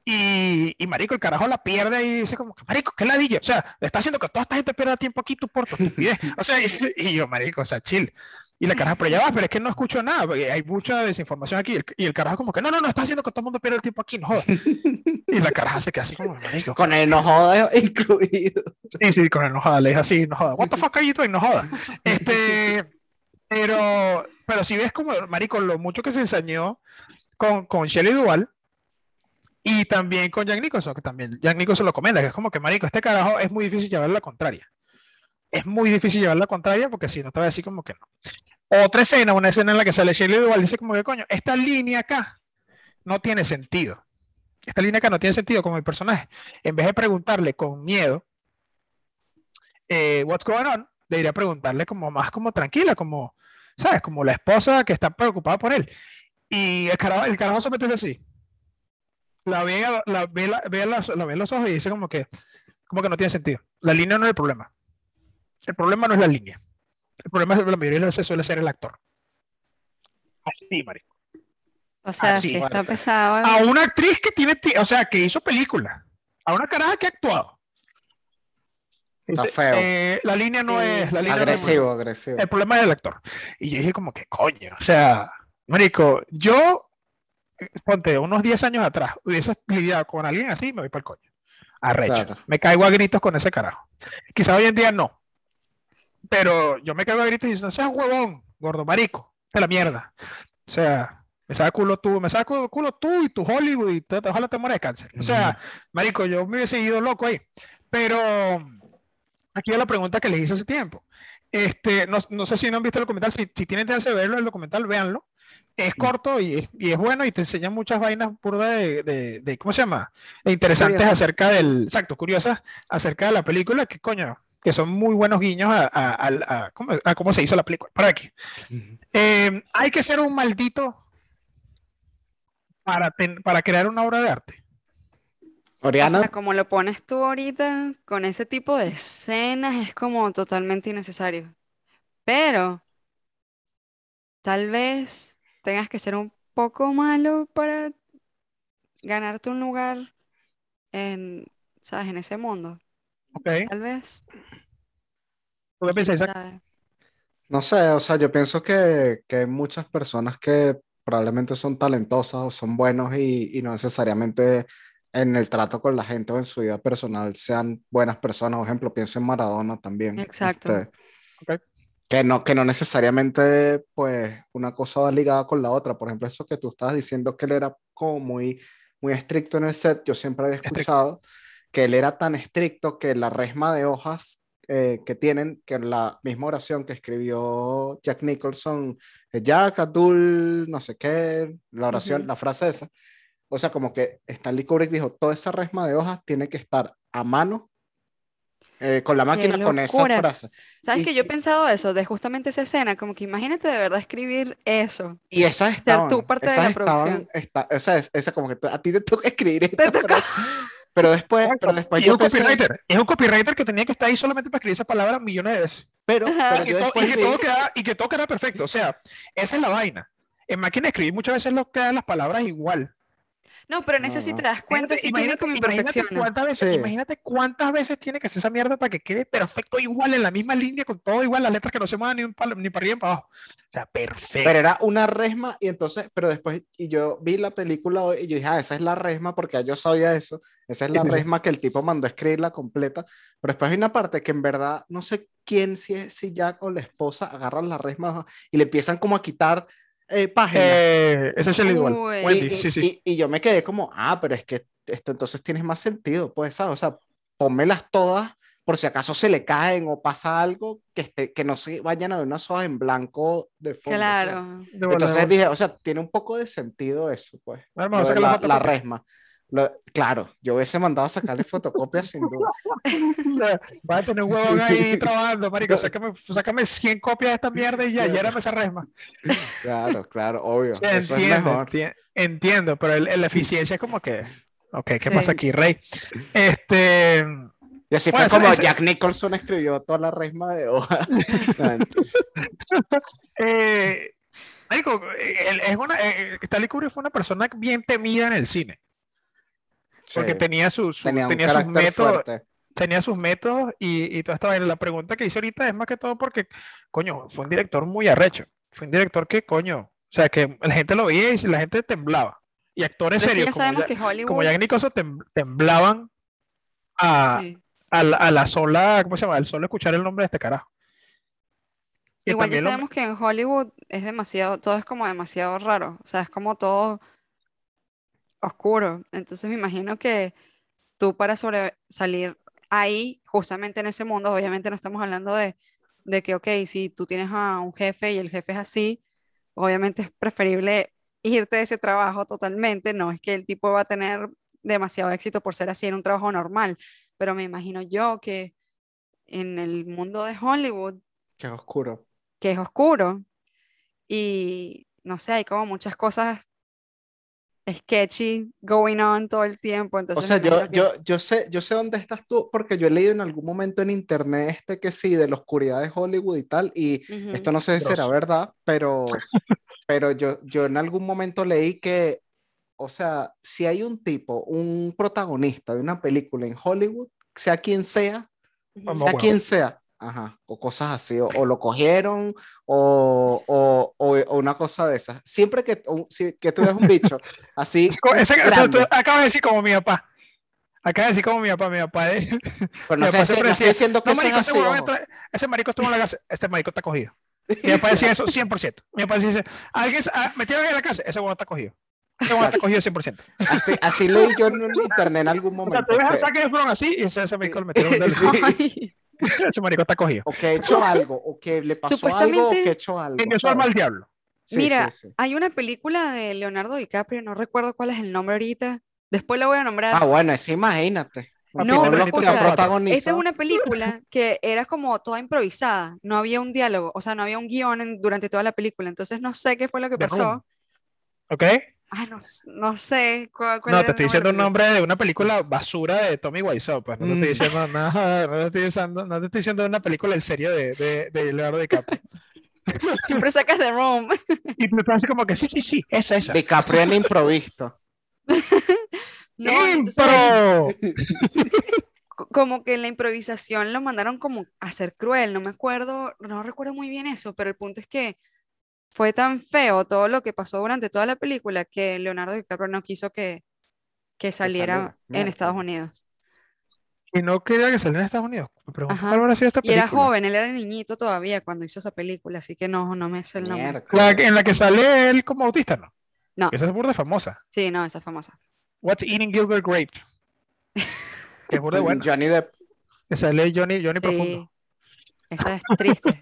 Y, y marico, el carajo la pierde y dice como marico, qué ladilla. O sea, le está haciendo que toda esta gente pierda tiempo aquí tú por tu estupidez. O sea, y, y yo, marico, o sea, chill. Y la caraja, pero ya va, pero es que no escucho nada, porque hay mucha desinformación aquí. Y el, y el carajo como que, no, no, no, está haciendo que todo el mundo pierda el tiempo aquí, no jodas. Y la caraja se queda así como, marico, Con el no joda incluido. Sí, sí, con el no joda, le dije así, no joda. What the fuck are you doing? No joda. Este, pero, pero si ves como, marico, lo mucho que se ensañó con, con Shelley Duvall y también con Jack Nicholson, que también Jack Nicholson lo comenta, que es como que, marico, este carajo es muy difícil llevar la contraria. Es muy difícil llevar la contraria porque si no te va a decir como que no. Otra escena, una escena en la que sale Shelley Duvall, dice como que, coño, esta línea acá no tiene sentido. Esta línea acá no tiene sentido como el personaje. En vez de preguntarle con miedo, eh, what's going on, debería preguntarle como más como tranquila, como, ¿sabes? Como la esposa que está preocupada por él. Y el carajo, el carajo se mete así. La ve, la, ve, la, ve, los ojos y dice como que, como que no tiene sentido. La línea no es el problema. El problema no es la línea. El problema es la mayoría de las veces suele ser el actor. Así, marico. O sea, Así, sí está pesado. A una actriz que tiene, ti- o sea, que hizo película. A una caraja que ha actuado. Está Dice, feo. eh, la línea no Sí. es, la línea no es- Agresivo, agresivo. el problema es el actor. Y yo dije como que coño, o sea, marico, yo, eh, ponte, unos 10 años atrás, hubiese lidiado con alguien así, me voy para el coño. Arrecho. Claro. Me caigo a gritos con ese carajo. Quizá hoy en día no. Pero yo me caigo a gritos y digo, no seas huevón, gordo marico, de la mierda. O sea, me saca culo tú, me saca culo, tú y tu Hollywood y te- ojalá te mueras de cáncer. O sea, marico, yo me hubiese ido loco ahí. Pero aquí va la pregunta que les hice hace tiempo. Este, no, no sé si no han visto el documental, si, si tienen chance de verlo, el documental, véanlo. Es corto y es, y es bueno y te enseña muchas vainas burdas de, de, de- ¿cómo se llama? E interesantes Curiosas. acerca del, exacto, curiosas acerca de la película, que coño, que son muy buenos guiños a, a- a- a cómo, a cómo se hizo la película. Para aquí. Eh, hay que ser un maldito para, ten- para crear una obra de arte. O Oriana, sea, como lo pones tú ahorita, con ese tipo de escenas es como totalmente innecesario. Pero tal vez tengas que ser un poco malo para ganarte un lugar en, ¿sabes? En ese mundo. ¿Ok? Tal vez. ¿Tú qué piensas, Isaac? no sé, o sea, yo pienso que, que hay muchas personas que probablemente son talentosas o son buenos y, y no necesariamente en el trato con la gente o en su vida personal sean buenas personas. Por ejemplo, pienso en Maradona también. Exacto. este, Ok. que no, que no necesariamente, pues, una cosa va ligada con la otra. Por ejemplo, eso que tú estabas diciendo que él era como muy, muy estricto en el set, yo siempre había Estricto. Que él era tan estricto que la resma de hojas eh, que tienen, que la misma oración que escribió Jack Nicholson, eh, Jack, Abdul, no sé qué, la oración, Ujú. la frase esa. O sea, como que Stanley Kubrick dijo, toda esa resma de hojas tiene que estar a mano, eh, con la máquina, con esa frase. ¿Sabes Y- que yo he pensado eso, de justamente esa escena? Como que imagínate de verdad escribir eso. Y esas Ser tú estaban, parte de la estaban, producción. esta- esa es, esa como que tú- a ti te toca escribir Te esta. pero después, pero después Y es un pensé, copywriter. Es un copywriter que tenía que estar ahí solamente para escribir esa palabra millones de veces. pero, pero Y que, yo y todo queda, y que todo queda perfecto. O sea, esa es la vaina. En máquina de escribir muchas veces lo quedan las palabras igual. No, pero en ese No, sí te das cuenta Imagínate, si tiene como imagínate imperfecciones. cuántas veces, Sí. imagínate cuántas veces tiene que hacer esa mierda para que quede perfecto igual, en la misma línea, con todo igual, las letras que no se muevan ni, un palo- ni para arriba ni para abajo. O sea, perfecto. pero era una resma y entonces, pero después, y yo vi la película hoy y yo dije, ah, esa es la resma porque ya yo sabía eso, esa es la sí. resma que el tipo mandó a escribirla completa, pero después hay una parte que en verdad, no sé quién, si, es- si Jack o la esposa agarran la resma y le empiezan como a quitar eh, páginas. Eh, esa es Duvall. Uy. Wendy, y, sí, sí. y- y yo me quedé como, ah, pero es que esto entonces tiene más sentido, pues, ¿sabes? O sea, pónmelas todas por si acaso se le caen o pasa algo, que, esté, que no se vayan a ver unas hojas en blanco de fondo. ¿sabes? Claro. De Entonces dije, o sea, tiene un poco de sentido eso, pues. La la, la resma. Lo- claro, yo hubiese mandado a sacarle fotocopias sin duda. O sea, Vas a tener un huevón ahí trabajando, marico. Sácame, sácame 100 copias de esta mierda y ya, ya era esa resma. Claro, claro, obvio. O sea, Eso es entiendo, mejor. enti- entiendo, pero el- el- la eficiencia es como que. Ok, ¿qué Sí. pasa aquí, Rey? Este. Y así Bueno, fue como ese- Jack Nicholson escribió toda la resma de hoja. Eh, marico, eh, él es una, eh, Stanley Kubrick fue una persona bien temida en el cine, porque Sí, tenía, su, su- tenía sus métodos, fuerte. tenía sus métodos y, y toda esta vaina. La pregunta que hice ahorita es más que todo porque, coño, fue un director muy arrecho. Fue un director que, coño, o sea, que la gente lo veía y la gente temblaba. Y actores Pero serios ya como, sabemos Ya- que Hollywood. como Jack Nicholson tem- temblaban a, sí. a la, a la sola, ¿cómo se llama? Al solo escuchar el nombre de este carajo. Igual ya lo- sabemos que en Hollywood es demasiado, todo es como demasiado raro, o sea, es como todo oscuro. Entonces me imagino que tú para sobresalir ahí, justamente en ese mundo, obviamente no estamos hablando de, de que, ok, si tú tienes a un jefe y el jefe es así, obviamente es preferible irte de ese trabajo totalmente, no es que el tipo va a tener demasiado éxito por ser así en un trabajo normal, pero me imagino yo que en el mundo de Hollywood Qué oscuro. que es oscuro y no sé, hay como muchas cosas sketchy going on todo el tiempo. O Entonces sea, me yo, que- yo, yo sé, yo sé dónde estás tú, porque yo he leído en algún momento en internet este que sí, de la oscuridad de Hollywood y tal, y Ujú. esto no sé si será verdad, pero, pero yo, yo en algún momento leí que, o sea, si hay un tipo, un protagonista de una película en Hollywood, sea quien sea. Vamos. sea huevo. quien sea, ajá, o cosas así, o, o lo cogieron, o, o, o- o una cosa de esas. Siempre que, o- si- que tú ves un bicho así, ese- tú- tú acabas de decir como mi papá. Acabas de decir como mi papá, mi papá. es- pero no, mi sé papá si- no estoy diciendo que No, marico, ese, así, entra- ese marico estuvo en la cárcel. Este marico está cogido. Mi papá decía eso 100%. Mi papá dice, alguien ah, metieron en la cárcel, ese huevón está cogido. Ese huevón está cogido 100%. Así, así leí yo en internet en algún O momento. sea, tú ves al que- saque de fueron así y ese, ese marico lo metieron en. Ay, Ese marico está cogido. o que he hecho algo, o que le pasó algo, o Supuestamente- que he hecho algo. Su alma ¿sabes? al diablo. Sí, Mira, sí, sí. hay una película de Leonardo DiCaprio, no recuerdo cuál es el nombre ahorita. Después la voy a nombrar. Ah, bueno, sí, imagínate. No, pero escucha. Esta es una película que era como toda improvisada, no había un diálogo, o sea, no había un guion en- durante toda la película, entonces no sé qué fue lo que The pasó. ¿Ok? Ah, no, sé cuál, cuál No, te estoy diciendo un nombre de una película basura de Tommy Wiseau, pues no te estoy Mm. diciendo nada, no te estoy diciendo, no te estoy diciendo de una película en serio de, de, de Leonardo DiCaprio. Siempre sacas de Room. Y estás así como que sí, sí, sí, esa, esa. DiCaprio en improvisto. No, ¡Impro! co- como que en la improvisación lo mandaron como a ser cruel, no me acuerdo, no recuerdo muy bien eso, pero el punto es que fue tan feo todo lo que pasó durante toda la película que Leonardo DiCaprio no quiso que, que saliera en Estados. Unidos. Y no quería que saliera en Estados Unidos. Me pregunto cuál habrá sido esta Y era película. joven, él era niñito todavía cuando hizo esa película, así que no, no me sé el nombre. La en la que sale él como autista, ¿no? No. Esa es burda famosa. Sí, no, esa es famosa. What's Eating Gilbert Grape. Que es burda buena. Johnny Depp. Que sale Johnny, Johnny Profundo. Sí, esa es triste.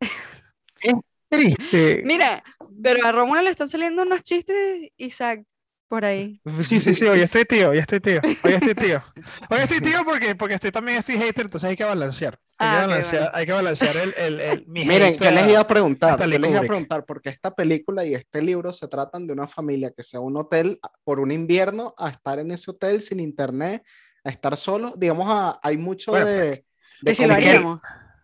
Triste. Mira, pero a Rómulo le están saliendo unos chistes, Isaac, por ahí. Sí, sí, sí, hoy estoy tío, hoy estoy tío, hoy estoy tío. Hoy estoy tío porque, porque estoy también estoy hater, entonces hay que balancear. Hay que Ah, balancear, bueno. hay que balancear el, el, el- mi Miren, yo les iba a preguntar, yo les iba a preguntar, porque esta película y este libro se tratan de una familia que sea un hotel por un invierno a estar en ese hotel sin internet, a estar solo. Digamos, a- hay mucho Bueno, de, de Que si lo haríamos.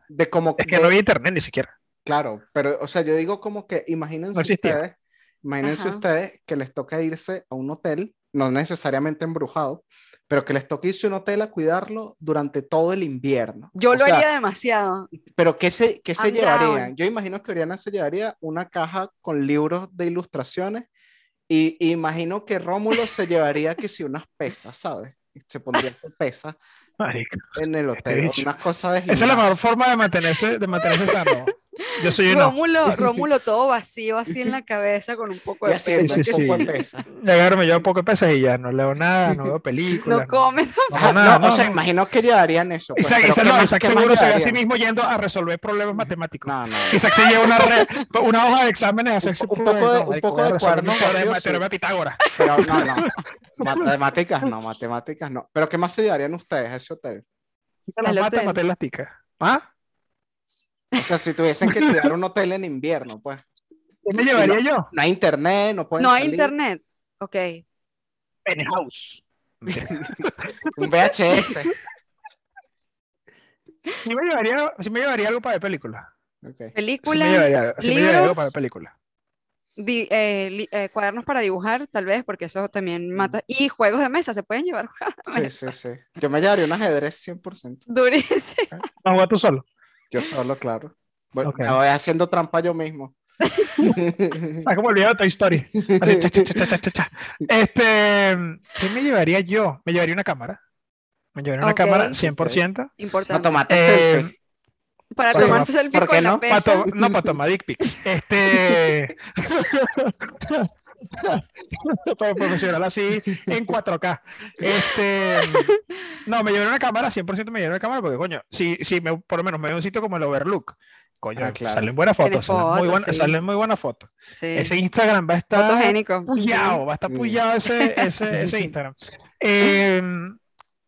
de como Es que de- no había internet ni siquiera. Claro, pero, o sea, yo digo como que imagínense No ustedes, imagínense Ajá. ustedes que les toca irse a un hotel, no necesariamente embrujado, pero que les toque irse a un hotel a cuidarlo durante todo el invierno. Yo O lo sea, haría demasiado. Pero ¿qué se, qué se llevarían? down. Yo imagino que Oriana se llevaría una caja con libros de ilustraciones y, y imagino que Rómulo se llevaría que si unas pesas, ¿sabes? Se pondría pesas en el hotel, unas cosas de Esa es la mejor forma de mantenerse, de mantenerse sano. Yo soy uno. Rómulo, Rómulo todo vacío así en la cabeza con un poco de peso. sí, un sí. de pesas. Le agarro, me llevo poco de pesas y ya no leo nada, no veo películas. No come. no nada, no, o sea, no. imagino que llevarían eso. pues, Isaac, pero Isaac ¿qué no, más- seguro se ve a sí mismo yendo a resolver problemas matemáticos. No, no. Isaac se lleva una, re- una hoja de exámenes a hacerse Un poco de- no, un poco de resolver cuaderno un teorema- vacío, teorema de Pitágoras. Pero no, no. Matemáticas no, matemáticas no. Pero ¿qué más se llevarían ustedes a ese hotel? Las maté ticas. ¿Ah? O sea, si tuviesen que cuidar un hotel en invierno, pues. ¿Qué me llevaría yo? No hay internet, no pueden No hay salir. internet. Ok. Penthouse. Un VHS. Sí me llevaría, sí me llevaría algo para ver. Sí me Película, llevaría, sí me llevaría algo libros. para ver películas. di- eh, li- eh, cuadernos para dibujar, tal vez, porque eso también mata. Y juegos de mesa, se pueden llevar juegos de Sí, mesa. sí, sí. Yo me llevaría un ajedrez 100%. Durísimo. No jugar tú solo. Yo solo, claro. Bueno, voy haciendo trampa yo mismo. Ah, como olvidado Toy Story. Así, cha, cha, cha, cha, cha, cha, cha. Este, ¿qué me llevaría yo? Me llevaría una cámara. Me llevaría una Ok. cámara 100%. No Importante. tomate Eh, selfie. para sí, tomarse selfie ¿por qué con la no? Pesa. to- no, para tomar dick pics. Este. Para profesional así en 4K. Este. No, me llevaré una cámara, 100% me llevaré una cámara porque, coño, si, si me, por lo menos me a un sitio como el Overlook, coño, Ah, claro. salen buenas fotos, salen muy, buenas, sí. salen muy buenas fotos. Sí. Ese Instagram va a estar Fotogénico. puyado, va a estar puyado ese, ese, ese Instagram. Em,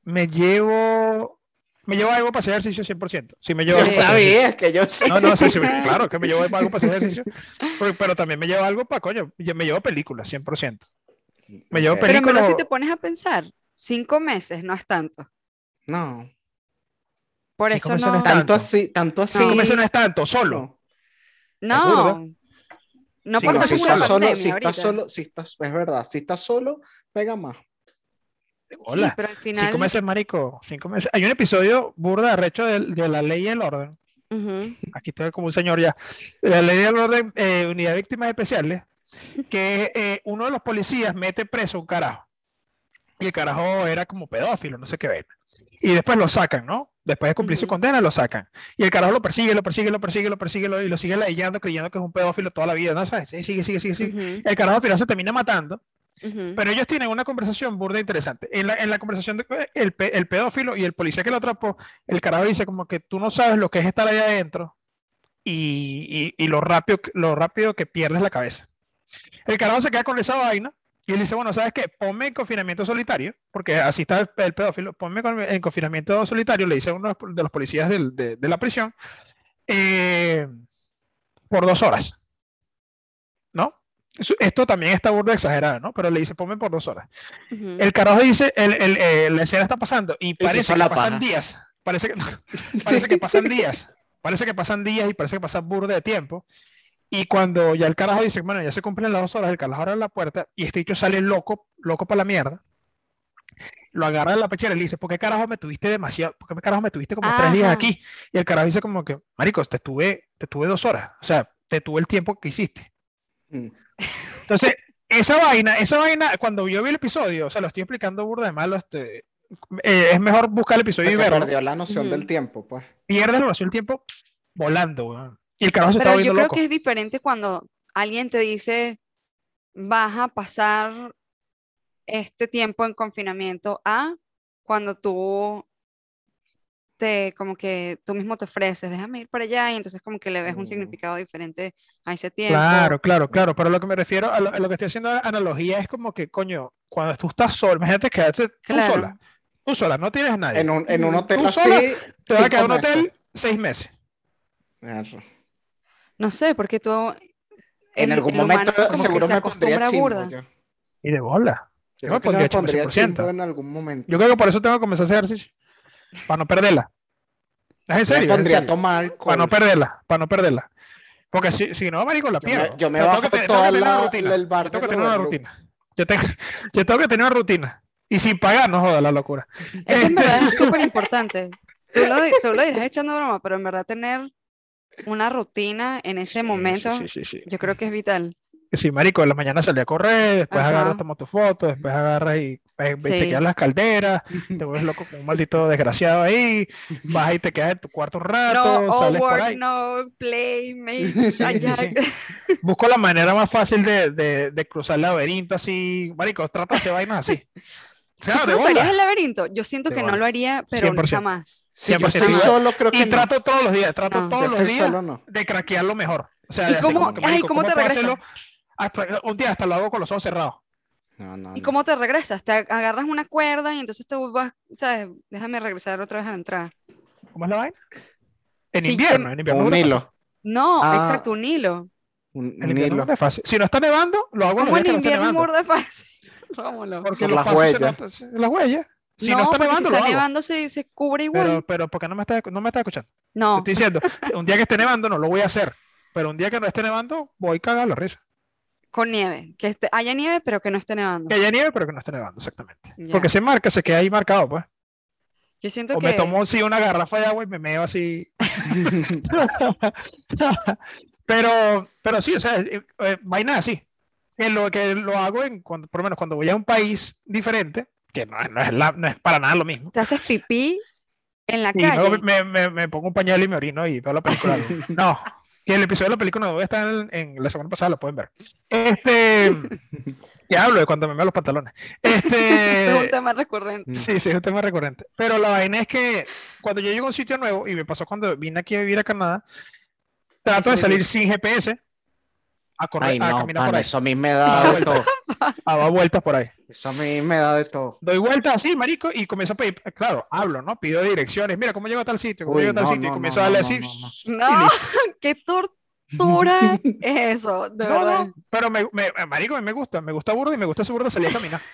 me llevo. Me llevo algo para hacer ejercicio 100%. Sí, me llevo Yo algo para sabía que yo sé. No, no, sí, sí, claro que me llevo algo para hacer ejercicio, pero, pero también me llevo algo para, coño, me llevo películas, 100%. Me llevo Ok. Pero si te pones a pensar, cinco meses no es tanto. No. Por Cinco eso meses no no. es Tanto Tanto. así, tanto así. Cinco meses no es tanto, solo. No. No. Por no, si estás solo, si estás solo, si estás, es verdad, si estás solo, pega más. Hola. Sí, pero al final. Cinco meses, marico, cinco meses. Hay un episodio burda de, de la ley y el orden. Ujú. Aquí estoy como un señor ya. La ley y el orden, eh, unidad de víctimas especiales, que eh, uno de los policías mete preso a un carajo. Y el carajo era como pedófilo, no sé qué ver. Y después lo sacan, ¿no? Después de cumplir su condena, lo sacan. Y el carajo lo persigue, lo persigue, lo persigue, lo persigue, lo- y lo sigue ladillando, creyendo que es un pedófilo toda la vida, ¿no? ¿Sabes? Sí, Sigue, sigue, sigue, sigue. Ujú, El carajo al final se termina matando, pero ellos tienen una conversación burda interesante. En la, en la conversación, de, el, el pedófilo y el policía que lo atrapó, el carajo dice como que tú no sabes lo que es estar ahí adentro y, y- y lo, rápido, lo que pierdes la cabeza. El carajo se queda con esa vaina y él dice, bueno, ¿sabes qué? Ponme en confinamiento solitario, porque así está el, pedófilo, ponme en confinamiento solitario, le dice uno de los policías del- de, de la prisión, eh, por dos horas. Esto también está burdo exagerado, ¿no? Pero le dice, ponme por dos horas. Ujú. El carajo dice, el, el, eh, la escena está pasando y parece que pasan paja. días. Parece que, parece que pasan días. Parece que pasan días y parece que pasa burda de tiempo. Y cuando ya el carajo dice, bueno, ya se cumplen las dos horas, el carajo abre la puerta y este bicho sale loco, loco para la mierda. Lo agarra de la pechera y le dice, ¿por qué carajo me tuviste demasiado? ¿Por qué carajo me tuviste como tres días Ajá. aquí? Y el carajo dice como que, maricos, te tuve, te tuve dos horas. O sea, te tuve el tiempo que hiciste. Mm. Entonces, esa vaina, esa vaina, cuando yo vi el episodio, o sea, lo estoy explicando burda de malo, este, eh, es mejor buscar el O episodio sea, y verlo. perdió la noción Ujú. del tiempo, pues. Pierde la noción del tiempo volando, weón. Y el carajo se Pero estaba yo creo loco. que es diferente cuando alguien te dice, vas a pasar este tiempo en confinamiento a cuando tú te, como que tú mismo te ofreces, déjame ir para allá y entonces como que le ves un Mm. significado diferente a ese tiempo. Claro, claro, claro. Pero lo que me refiero a lo, a lo que estoy haciendo analogía es como que, coño, cuando tú estás solo, imagínate quedarte tú Claro. sola. Tú sola, no tienes a nadie. En un, en un hotel Tú así. sola te vas a quedar en un hotel meses. seis meses. Mierda. No sé, porque tú... En el- algún el momento seguro se me pondría acostumbra burda. yo. Y de bola. Yo Yo me pondría me pondría 100%. chimbo en algún momento. Yo creo que por eso tengo que comenzar a hacer ejercicio. Para no perderla. Es en me serio. en pondría a serio. tomar Para no alcohol. perderla, para no perderla. Porque si, si no, marico, la Yo me- pierdo. yo me O sea, bajo tengo que te- tengo toda que tener una la- rutina. el bar Yo tengo que tener una rutina. Yo tengo, yo tengo que tener una rutina. Y sin pagar, no joda la locura. Eso en verdad es súper importante. Tú lo, tú lo dirás echando broma, pero en verdad tener una rutina en ese Sí, momento, Sí, sí, sí, sí. yo creo que es vital. Sí, marico, en la mañana salí a correr, después Ajá. agarras, tomas tu foto, después agarras y eh, Sí. chequeas las calderas, te vuelves loco con un maldito desgraciado ahí, vas y te quedas en tu cuarto un rato, No, all sales por work, ahí. no play, make Sí, allá. sí. Busco la manera más fácil de, de, de cruzar el laberinto así, marico, trata de vainas así. ¿Tú cruzarías el laberinto? Yo siento que no lo haría, pero 100%. jamás. Si yo 100% estoy solo, creo que Y no. trato todos los días, trato No. todos los días solo, no. de craquearlo mejor. O sea, ¿Y cómo- como que, ay, marico, cómo te regresas? Hacerlo? Hasta- un día hasta lo hago con los ojos cerrados. No, no, ¿Y no. cómo te regresas? Te ag- agarras una cuerda y entonces te vas, ¿sabes? Déjame regresar otra vez a la entrada. ¿Cómo es la vaina? En Sí, te- invierno, en invierno. Un hilo. No, Ah. exacto, un hilo. Un, un invierno hilo. no es fácil. Si no está nevando, lo hago los ¿Cómo en días que no esté invierno es burda de fácil? Rómulo. Porque Por las huellas. las huellas. Si no, no, está porque nevando, si lo está hago. nevando se, se cubre igual. Pero, pero, ¿por qué no me estás, no me estás escuchando? Te no, estoy diciendo, un día que esté nevando no lo voy a hacer. Pero un día que no esté nevando, voy cagado la risa. Con nieve. Que esté- haya nieve, pero que no esté nevando. Que haya nieve, pero que no esté nevando, exactamente. Ya. Porque se marca, se queda ahí marcado, pues. Yo siento O que me tomo sí, una garrafa de agua y me meo así. pero, pero sí, o sea, eh, eh, vaina así. Que lo que lo hago en cuando, por lo menos cuando voy a un país diferente, que no, no es, la- no es para nada lo mismo. te haces pipí en la Y luego calle. me, me- me pongo un pañal y me orino y veo la película. No, que el episodio de la película no está en, en la semana pasada, lo pueden ver. Este, que hablo de cuando me meo los pantalones. Ese es un Este, tema recurrente. Sí, sí, es un tema recurrente. Pero la vaina es que cuando yo llego a un sitio nuevo, y me pasó cuando vine aquí a vivir a Canadá, trato de salir sin GPS, a correr, Ay, a caminar por ahí, eso a mí me da de todo. a dar vueltas por ahí. Eso a mí me da de todo. Doy vueltas así, marico, y comienzo a pedir, claro, hablo, ¿no? Pido direcciones, mira, ¿cómo llego a tal sitio? ¿Cómo Uy, llego a tal no, sitio? Y comienzo no, a darle no, así, no, qué tortura es eso, de No, verdad. no, pero me, me- marico, a mí me gusta, me gusta burda y me gusta ese burda salir a caminar.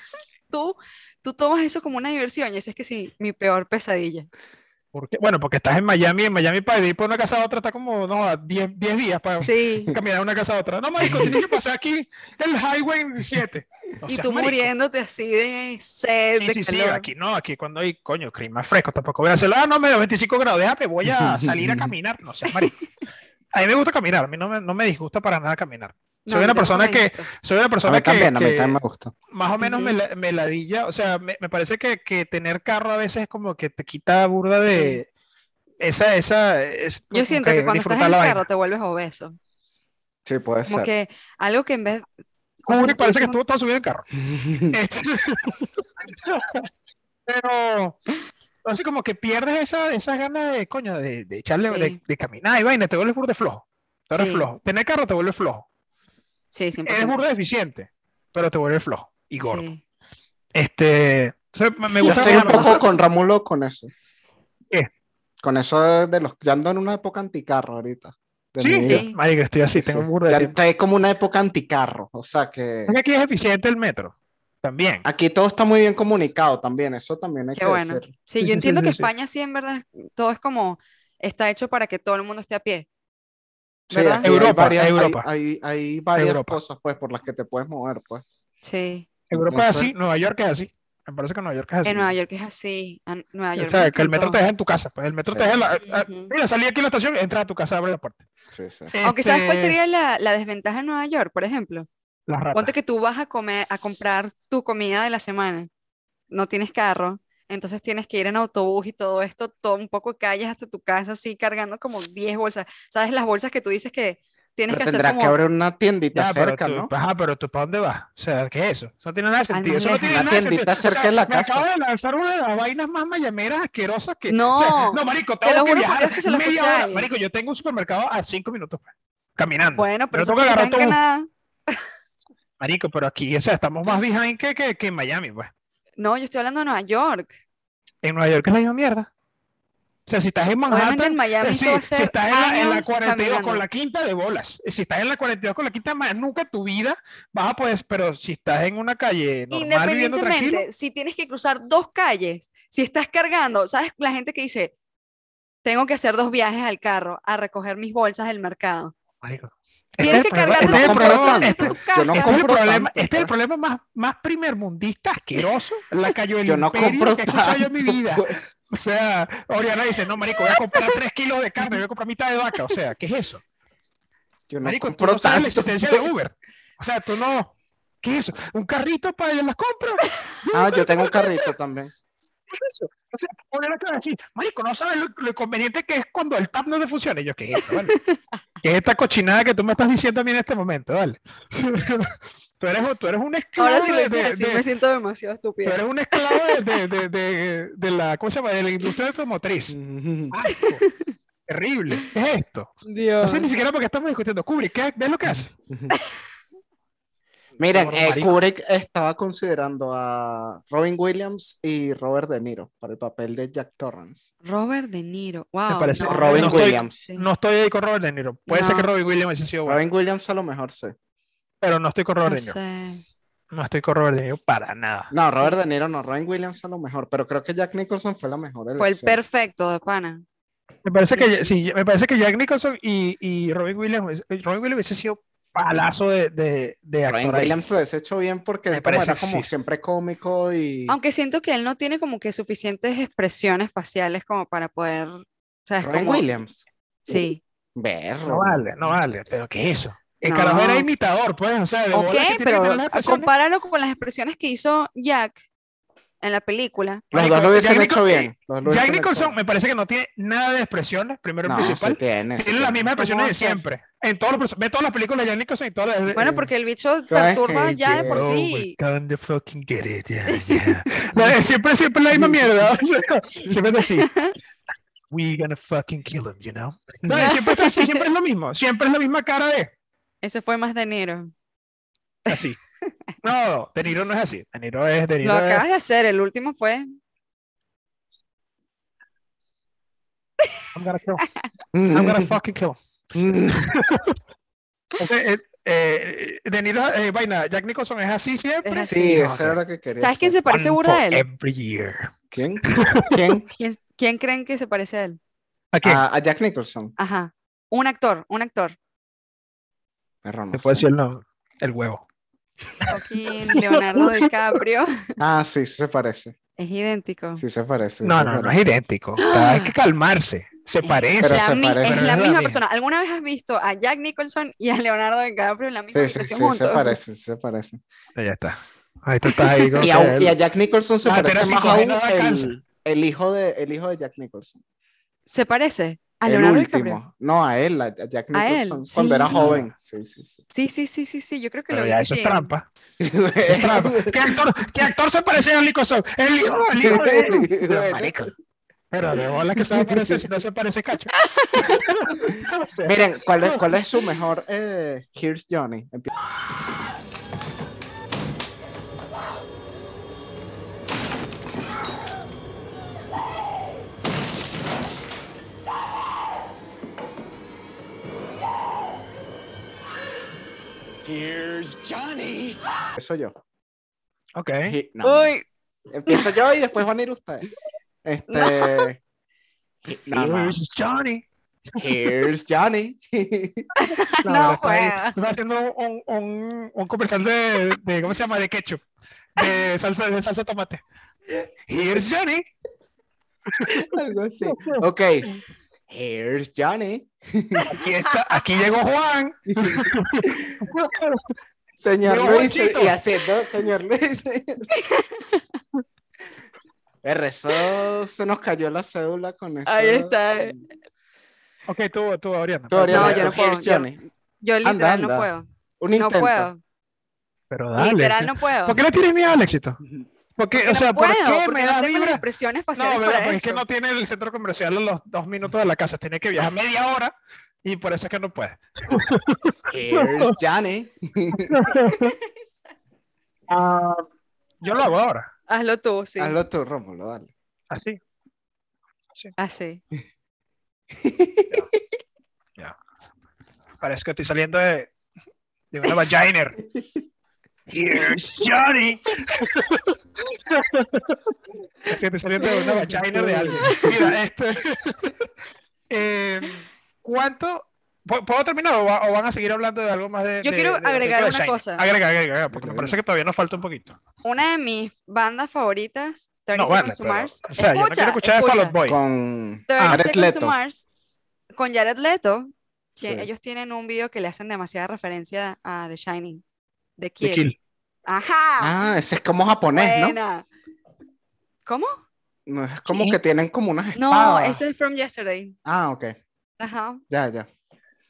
Tú, tú tomas eso como una diversión y esa es que sí, mi peor pesadilla. ¿Por qué? Bueno, porque estás en Miami, en Miami para ir por una casa a otra está como, no, a 10 10 días para Sí, caminar de una casa a otra. No, marico, tienes que pasar aquí el Highway 7. O y tú marico. muriéndote así de sed, Sí, de sí, sí, aquí no, aquí cuando hay, coño, clima fresco, tampoco voy a hacerlo, ah, no, me da 25 grados, déjame, voy a salir a caminar, no seas marico. A mí me gusta caminar, a mí no me, no me disgusta para nada caminar. No, Soy una persona que, soy una A persona mí que, también, a mí que también me gusta. más o menos la- me ladilla, o sea, me, me parece que, que tener carro a veces como que te quita burda de esa, esa, es Yo como siento que cuando estás en el vaina. carro te vuelves obeso. Sí, puede Como ser. que algo que en vez... Como que parece que estuvo todo subido en carro. Este, Pero así como que pierdes esa, esa ganas de, coño, de, de echarle, de, Sí. de caminar y vaina, te vuelves burda de flojo. Te vuelves Sí. flojo. Tener carro te vuelve flojo. Sí, 100%. burda eficiente, pero te vuelve flojo y gordo. Sí. Este, entonces me, me Yo gusta estoy un poco con Ramulo con eso. ¿Qué? Con eso de los. Yo ando en una época anticarro ahorita. Sí. Sí. marico, estoy así, tengo Sí. un burro de Ya tiempo. estoy como una época anticarro, o sea que Es que aquí es eficiente el metro, también. aquí todo está muy bien comunicado también, eso también hay Qué que bueno. decir. Sí, Sí, yo sí, entiendo sí, que. España sí, en verdad, todo es como, está hecho para que todo el mundo esté a pie. Sí, ¿Verdad? aquí hay Europa, varias, hay- Europa. Hay, hay varias Europa. cosas pues por las que te puedes mover, pues. Sí. Europa es Eso así, es. Nueva York es así. Me parece que Nueva York es así. En Nueva York es así. a- Nueva O York sea, me que el metro te deja en tu casa, pues el metro Sí. te deja en la... a- Ujú. Mira, salí aquí a la estación, entra a tu casa, abre la puerta. Sí, sí. Aunque ¿sabes cuál Este, sería la, la desventaja en Nueva York, por ejemplo? Las ratas. Ponte que tú vas a comer, a comprar tu comida de la semana. No tienes carro, entonces tienes que ir en autobús y todo esto, todo un poco calles hasta tu casa, así cargando como 10 bolsas. ¿Sabes las bolsas que tú dices que tienes Pero que hacer tendrás como que abrir una tiendita Ya, pero cerca, tú, ¿no? ajá, pero tú, ¿para dónde vas? O sea, ¿qué es eso? Eso no tiene nada de sentido. Eso no tiene Una nada tiendita sentido. O cerca sea, de la me casa. acabo de lanzar una de las vainas más mayameras asquerosas que... No, o sea, no, marico, te tengo lo que juro por viajar que se lo media hora. Marico, yo tengo un supermercado a cinco minutos, pues, caminando. Bueno, pero eso tengo que agarrar. Canadá. Marico, pero aquí, o sea, estamos más behind que, que, que en Miami, pues. No, yo estoy hablando de Nueva York. En Nueva York es la misma mierda. O sea, si estás en Obviamente Manhattan, en Miami sí, va a si estás en la, en la años 42 con la quinta de bolas, si estás en la 42 con la quinta, ma- nunca en tu vida vas a poder, pero si estás en una calle normal viviendo tranquilo, Independientemente, si tienes que cruzar dos calles, si estás cargando, ¿sabes? La gente que dice, tengo que hacer dos viajes al carro a recoger mis bolsas del mercado. marico. Tienes Este que es el problema- cargarte este tanto. tu no. Este es el tanto, este es el pues. más, más primermundista, asqueroso, la cayó el Yo no imperio compro que escuchado yo en mi tanto, vida. O sea, Oriana dice, no, marico, voy a comprar tres kilos de carne, voy a comprar mitad de vaca. O sea, ¿qué es eso? Yo no Marico, tú no sabes la tanto, existencia de. Uber. O sea, tú no... ¿Qué es eso? ¿Un carrito para ir a las compras? Ah, yo tengo un carrito también. ¿Qué es eso? O sea, poner acá decir, marico, no sabes lo, lo inconveniente que es cuando el tap no te funciona. Y yo, ¿qué es esto, vale? ¿Qué es esta cochinada que tú me estás diciendo a mí en este momento, vale? tú, eres, tú eres un esclavo Ahora sí lo de, de- así, de- me siento demasiado tú estúpida. eres un esclavo de, de, de, de- de la, ¿cómo se llama? De la industria automotriz. Asco. Terrible. ¿Qué es esto? No Dios. sé ni siquiera por qué estamos discutiendo. Kubrick, ¿qué, ¿ves lo que hace? Miren, eh. Kubrick estaba considerando a Robin Williams y Robert De Niro para el papel de Jack Torrance. Robert De Niro. Wow. parece- no, Robin no, Williams. No estoy ahí con Robert De Niro. Puede ser que. Robin Williams haya sido bueno, Robin Williams a lo mejor sí. pero no estoy con Robert No De Niro. sé. No estoy con Robert De Niro para nada. No, Robert Sí. De Niro no, Robin Williams a lo mejor, pero creo que Jack Nicholson fue la mejor Fue el perfecto de pana. Me parece Sí, que sí, sí, me parece que Jack Nicholson y, y Robin Williams, Robin Williams hubiese sido palazo de, de, actor. Williams lo hubiese hecho bien porque Me como sí. siempre cómico y Aunque siento que él no tiene como que suficientes expresiones faciales como para poder. ¿Sabes? Robin Como- Williams. Sí. Berro. No vale, no vale, pero ¿qué es eso? El No. carajo era imitador, pues, o sea, de Ok, pero compáralo con las expresiones que hizo Jack en la película. Los dos lo hubiesen hecho bien. Jack hecho Nicholson me parece que no tiene nada de expresiones, primero No, sí principal. tiene, sí Tiene las tiene. mismas expresiones de siempre. En todos los, ve todas las películas de Jack Nicholson y todas las. Bueno, eh, porque el bicho perturba ya de por Oh, sí. we're gonna fucking get it, siempre, siempre la misma mierda. siempre es así. We gonna fucking kill him, you know. No, es siempre, siempre es lo mismo. Siempre es la misma cara de Ese fue más de enero. así. No, De Niro no es así. De Niro es De Niro Lo es- acabas de hacer, el último fue. I'm gonna kill. I'm gonna fucking kill. Entonces, eh, eh, De Niro, eh, vaina, Jack Nicholson es así siempre. Es así. Sí, No, eso era lo que quería ¿Sabes quién se parece burda a él? Every year. ¿Quién? ¿Quién? ¿Quién, quién creen que se parece a él? ¿A quién? A, a Jack Nicholson. Ajá. Un actor, un actor. Perro, no Te puedo decir el nombre. El huevo. Joaquín Leonardo DiCaprio. Ah, sí, sí se parece. Es idéntico. Sí se parece. No, se no, no es idéntico. Hay que calmarse. Se parece. Pero la, se mi- parece. es la no es la misma persona. ¿Alguna vez has visto a Jack Nicholson y a Leonardo DiCaprio en la misma Sí, sí, sí, se parece, se parece. Ya está. Ahí tú estás ahí. Y a, y a el- Jack Nicholson se Ah, parece más aún el hijo de, el hijo de Jack Nicholson. ¿Se parece a el Leonardo último. DiCaprio? No, a él, a, a Jack A él, Nicholson. Cuando era sí. joven. Sí, sí, sí. Sí, sí, sí, sí, sí. Yo creo que Pero lo ya que eso es sí. trampa. Es trampa. ¿Qué actor, ¿Qué actor se parece a Nicholson? El hijo, el hijo de él. Pero, de bola que se va a parecer si no se parece cacho. O sea, Miren, ¿cuál es, cuál es su mejor eh, Here's Johnny? Empie- Johnny. Eso yo. Ok. He- no. Uy, Empiezo yo y después van a ir ustedes. Este. No, no. Here's Johnny. Here's Johnny. No, No puedo. Está haciendo un, un, un comercial de, de, ¿cómo se llama? De ketchup. De salsa, de salsa de tomate. Here's Johnny. Algo así. Ok. Here's Johnny. Aquí, está, aquí llegó Juan. Señor Pero Luis. Juanchito. Y haciendo, señor Luis. R, eso se nos cayó la cédula con eso. Ahí está. Ok, tú, tú, Oriana. Tú, Oriana, No, yo no puedo, yo- literal anda. no puedo. Un No intento. puedo. Pero dale. Literal no puedo. ¿Por qué le tienes miedo al éxito? Porque, Porque o sea, no puedo, ¿por qué porque me no da tengo vibra? expresiones No, faciales ¿verdad? para Porque es que no tiene el centro comercial a los dos minutos de la casa. Tiene que viajar media hora y por eso es que no puede. Here's Johnny. Ah, yo lo hago ahora. Hazlo tú, sí. Hazlo tú, Rómulo, dale. Así. Así. Parece que estoy saliendo de, de una vagina. Here's Johnny. Estoy saliendo de una vagina de alguien. Mira, este. eh, ¿Cuánto? ¿Pu- ¿Puedo terminar o, va- o van a seguir hablando de algo más de. Yo de- quiero de agregar de una cosa. Agrega, agrega, agrega, porque me parece que todavía nos falta un poquito. Una de mis bandas favoritas, 30 No, vale, Seconds to pero, Mars. o sea, yo no quiero escuchar de Fall escucha. Out Boy. Con 30 Jared Leto. Mars con Jared Leto, que Sí. ellos tienen un video que le hacen demasiada referencia a The Shining, de De Kill. Kill. Ajá. Ah, ese es como japonés, ¿no? buena. ¿Cómo? No, es como Sí. que tienen como unas No, espadas. ese es From Yesterday. Ah, ok. Ajá. Ya, ya.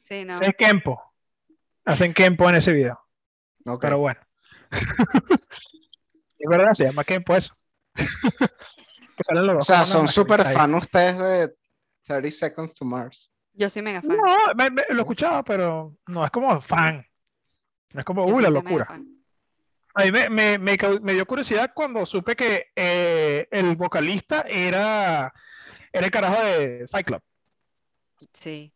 Sí, no. Es Kempo. Hacen Kempo en ese video. Ok. Pero bueno. es verdad, se llama Kempo eso. que salen los O sea, son súper fan ustedes de 30 Seconds to Mars. Yo soy mega fan. No, me- me- lo escuchaba, pero no es como fan. Es como, uy, sí la locura. A mí me, me, me dio curiosidad cuando supe que eh, el vocalista era, era el carajo de Fight Club. Sí.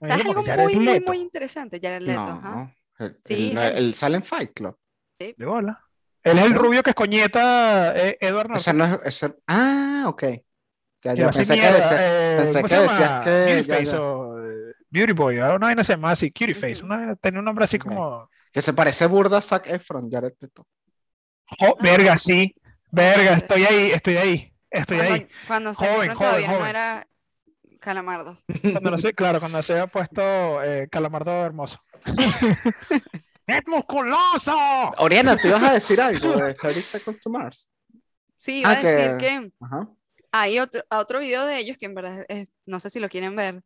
¿Sabes dijo, algo muy, muy, muy interesante? Jared Leto, no, ajá. el, Sí, el, él. el Silent Fight Club. De bola. Él es el rubio que es coñeta eh, Edward Norton. Ese no es. ese- Ah, ok. Ya, pensé que decía- eh, pensé ¿cómo que decías que- Beauty ya, Face ya. o eh, Beauty Boy, ahora una vaina se llama así, Cutie Face, una, tenía un nombre así como, que se parece burda a Zac Efron, Jared Leto. oh, verga, sí, verga, estoy ahí, estoy ahí, estoy Cuando, ahí. cuando se Joven, Efron joven, todavía no era Calamardo. Cuando no sé, claro, cuando se había puesto eh, Calamardo hermoso. ¡Es musculoso! Oriana, ¿tú ibas a decir algo de 30 Seconds to Mars? Sí, iba Ah, a decir que- que Ajá. hay otro, otro video de ellos que en verdad es, no sé si lo quieren ver.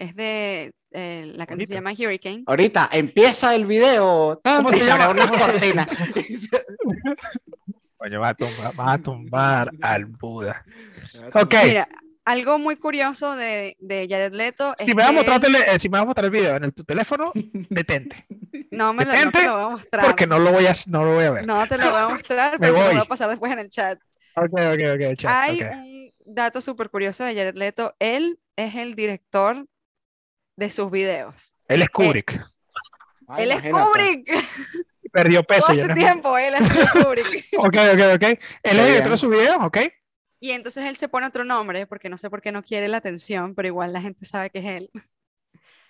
Es de eh, la canción se llama Hurricane. Ahorita empieza el video. ¿Cómo se llama? una cortina. Coño, va a tumbar, va a tumbar al Buda. Ok, Mira, algo muy curioso de, de Jared Leto es si me que eh, si me vas a mostrar el video en el- tu teléfono, detente, no me lo, no te detente, lo voy a mostrar. porque no lo voy a, no lo voy a ver. No te lo voy a mostrar, pero se lo voy a pasar después en el chat. Ok, ok, ok, chat, Hay un dato súper curioso de Jared Leto. Él es el director de sus videos. Él es Kubrick. Ay, él es. Kubrick. Perdió peso. Todo este no es- tiempo él ha sido Kubrick. Ok, ok, ok. Él es director de sus videos, ok. Y entonces él se pone otro nombre, porque no sé por qué no quiere la atención, pero igual la gente sabe que es él.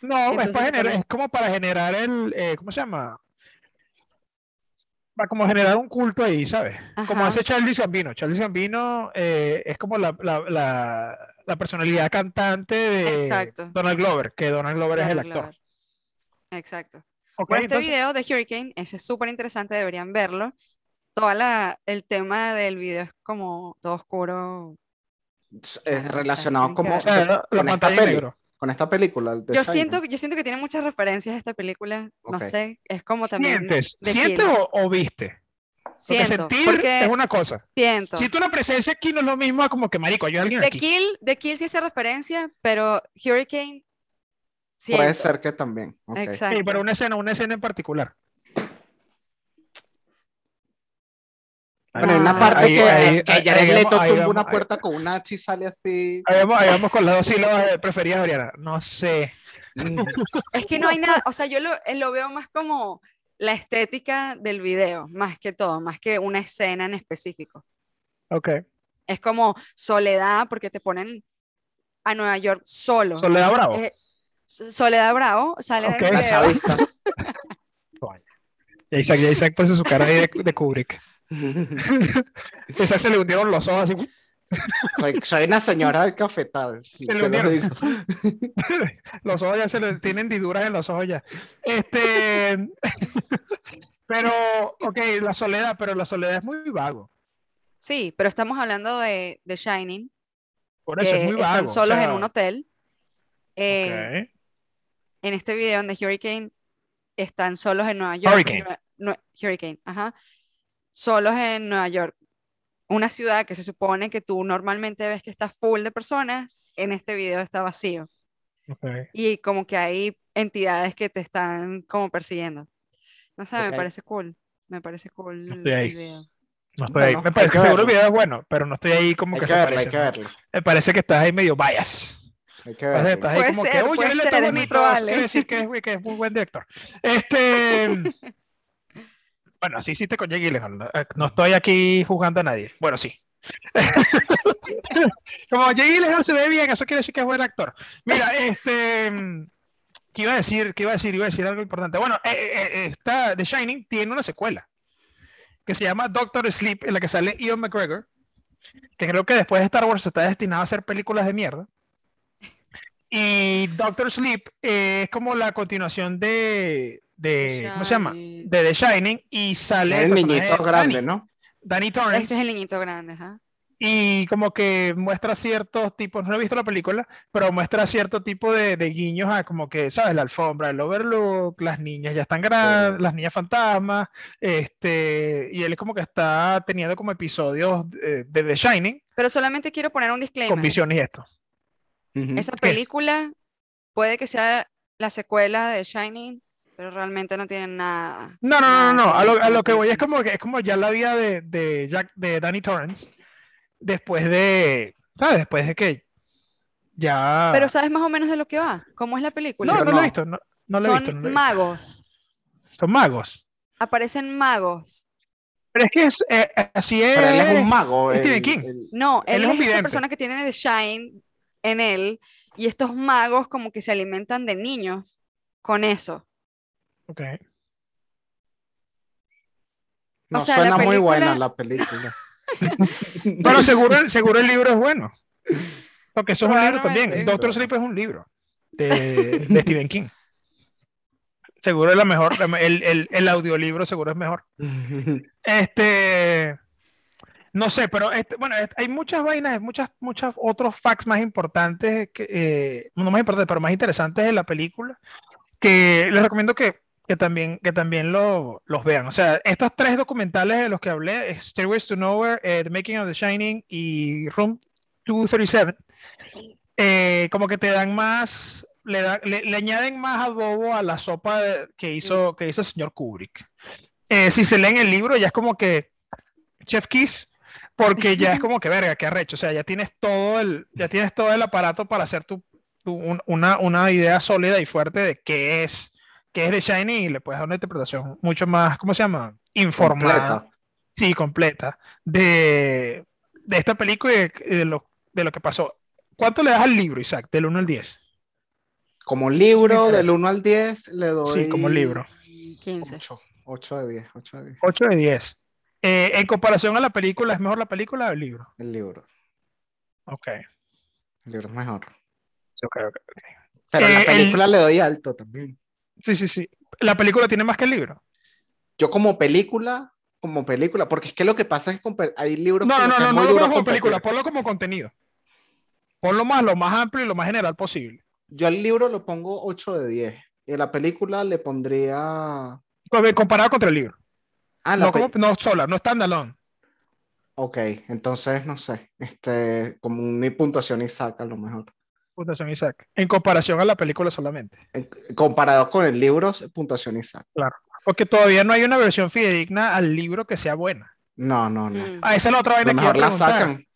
No, es, Entonces para se generar, pone- es como para generar el, eh, ¿cómo se llama? Para como generar un culto ahí, ¿sabes? Como Ajá. hace Charlie Gambino. Charlie Gambino eh, es como la, la, la, la personalidad cantante de Exacto. Donald Glover, que Donald Glover es el Donald actor. Glover. Exacto. Ok, Bueno, este entonces- video de Hurricane, ese es súper interesante, deberían verlo. Toda la, el tema del video es como todo oscuro. Es Claro, o sea, relacionado como o sea, la, la con esta peli. negro. Con esta película. de Yo Shining. siento, yo siento que tiene muchas referencias a esta película. No Ok. sé, es como también. ¿Sientes? ¿Sientes o, o viste? Porque Siento, sentir porque es una cosa. siento. Si tú una presencia aquí no es lo mismo como que marico, hay alguien The aquí. Kill, The Kill sí hace referencia, pero Hurricane. Puede siento. ser que también. ok. Exacto. Sí, pero una escena, una escena en particular. Bueno, hay una Ah, parte ahí- que, ahí- que ahí- Jared ahí Leto vamos- tumba una ahí- puerta con un hacha y sale así. Ahí vamos, ahí vamos con las dos sílabas preferidas de Oriana. No sé. Es que no hay nada, o sea, yo lo, eh, lo veo más como la estética del video, más que todo, más que una escena en específico. Ok. Es como Soledad, porque te ponen a Nueva York solo. Soledad Bravo. Eh, Soledad Bravo sale en Ok. el La video. chavista. Ya Isaac, Isaac puso su cara ahí de, de Kubrick. Isaac se le hundieron los ojos así. soy, soy una señora del cafetal. Se le digo. Los ojos ya se le tienen hendiduras en los ojos ya. Este. Pero, ok, la soledad, pero la soledad es muy vago. Sí, pero estamos hablando de, de Shining, Por eso que es muy están vago. o solos en un hotel. Eh. En este video en The Hurricane están solos en Nueva York. Hurricane, ajá. Solos en Nueva York. Una ciudad que se supone que tú normalmente ves que está full de personas, en este video está vacío. ok. Y como que hay entidades que te están como persiguiendo. No sé, Ok. me parece cool. Me parece cool No estoy ahí. el video. No estoy ahí. Me hay parece que que seguro el verlo. video es bueno, pero no estoy ahí como Hay que que se verlo, hay parece. que ¿no? verlo. Me parece que estás ahí medio bias. Hay que Estás, verlo. estás ahí Puede como que, ser, uy, puede él está bonito, quiere decir que es, que es muy buen director. Este, bueno, así hiciste con Jake Gyllenhaal. No, Eh, no estoy aquí juzgando a nadie. Bueno, sí. Como Jake Gyllenhaal se ve bien, eso quiere decir que es buen actor. Mira, este, ¿qué iba a decir? ¿Qué iba a decir? Iba a decir algo importante. Bueno, eh, eh, esta The Shining tiene una secuela que se llama Doctor Sleep, en la que sale Ian McGregor, que creo que después de Star Wars está destinado a hacer películas de mierda. Y Doctor Sleep eh, es como la continuación de, de ¿cómo se llama? De The Shining y sale Es el niñito grande, Danny, ¿no? Danny Torrance Ese es el niñito grande, ajá. y como que muestra ciertos tipos, no he visto la película, pero muestra cierto tipo de, de guiños a como que, ¿sabes? La alfombra, el overlook, las niñas ya están grandes, Sí. las niñas fantasmas, este, y él como que está teniendo como episodios eh, de The Shining Pero solamente quiero poner un disclaimer. con visiones y esto. Ujú. Esa ¿Qué? película puede que sea la secuela de Shining, pero realmente no tiene nada. No, no, no, no, nada no, a lo, a lo que voy es como que es como ya la vida de, de Jack, de Danny Torrance, después de, ¿sabes? Después de que ya... Pero ¿sabes más o menos de lo que va? ¿Cómo es la película? no, Yo no lo he no. visto, no, no lo he Son no he visto. magos. Son magos. Aparecen magos. Pero es que es, eh, así es. Pero él es un mago. es Stephen el- King. el- No, Él él, es es vidente. persona que tiene The Shine en él y estos magos como que se alimentan de niños con eso. Ok. No sea, suena muy buena la película. Bueno, seguro, seguro el libro es bueno. Porque eso es un libro también. Doctor Sleep es un libro de, de Stephen King. Seguro es la mejor. El, el, el audiolibro seguro es mejor. Este. No sé, pero este, bueno, est- hay muchas vainas, muchas, muchas otros facts más importantes, que, eh, no más importantes, pero más interesantes de la película, que les recomiendo que, que también, que también lo- los vean. O sea, estos tres documentales de los que hablé, eh, Stairways to Nowhere, eh, The Making of the Shining y Room 237, eh, como que te dan más, le, da- le, le añaden más adobo a la sopa de- que hizo, que hizo el señor Kubrick. Eh, si se leen el libro, ya es como que Chef Kiss, porque ya es como que verga, qué arrecho. O sea, ya tienes todo el, ya tienes todo el aparato para hacer tu, tu- un- una, una idea sólida y fuerte de qué es, qué es The Shining y le puedes dar una interpretación mucho más, ¿cómo se llama? Informada. Completa. Sí, completa. De, de esta película y de, de lo, de lo que pasó. ¿Cuánto le das al libro, Isaac? Del 1 al 10. Como libro, del 1 al 10, le doy. Sí, como libro. 15. 8, 8 de 10, 8 de 10. 8 de 10. Eh, en comparación a la película, ¿es mejor la película o el libro? El libro. Ok. El libro es mejor. ok, ok, ok. Pero Eh, la el- película le doy alto también. Sí, sí, sí. ¿La película tiene más que el libro? Yo como película, como película, porque es que lo que pasa es que hay libros No, no, que no, es no, muy no pongo como película, ponlo como contenido. Ponlo más, lo más amplio y lo más general posible. Yo al libro lo pongo 8 de 10. Y a la película le pondría... Comparado contra el libro. Ah, la No, como, no sola, no standalone. Ok, entonces no sé. Este, como una puntuación Isaac a lo mejor. Puntuación Isaac. En comparación a la película solamente. En- comparado con el libro, puntuación Isaac. Porque todavía no hay una versión fidedigna al libro que sea buena. No, no, no. Mm. Ah, esa es la otra A vaina lo que iba a mejor la preguntar. sacan.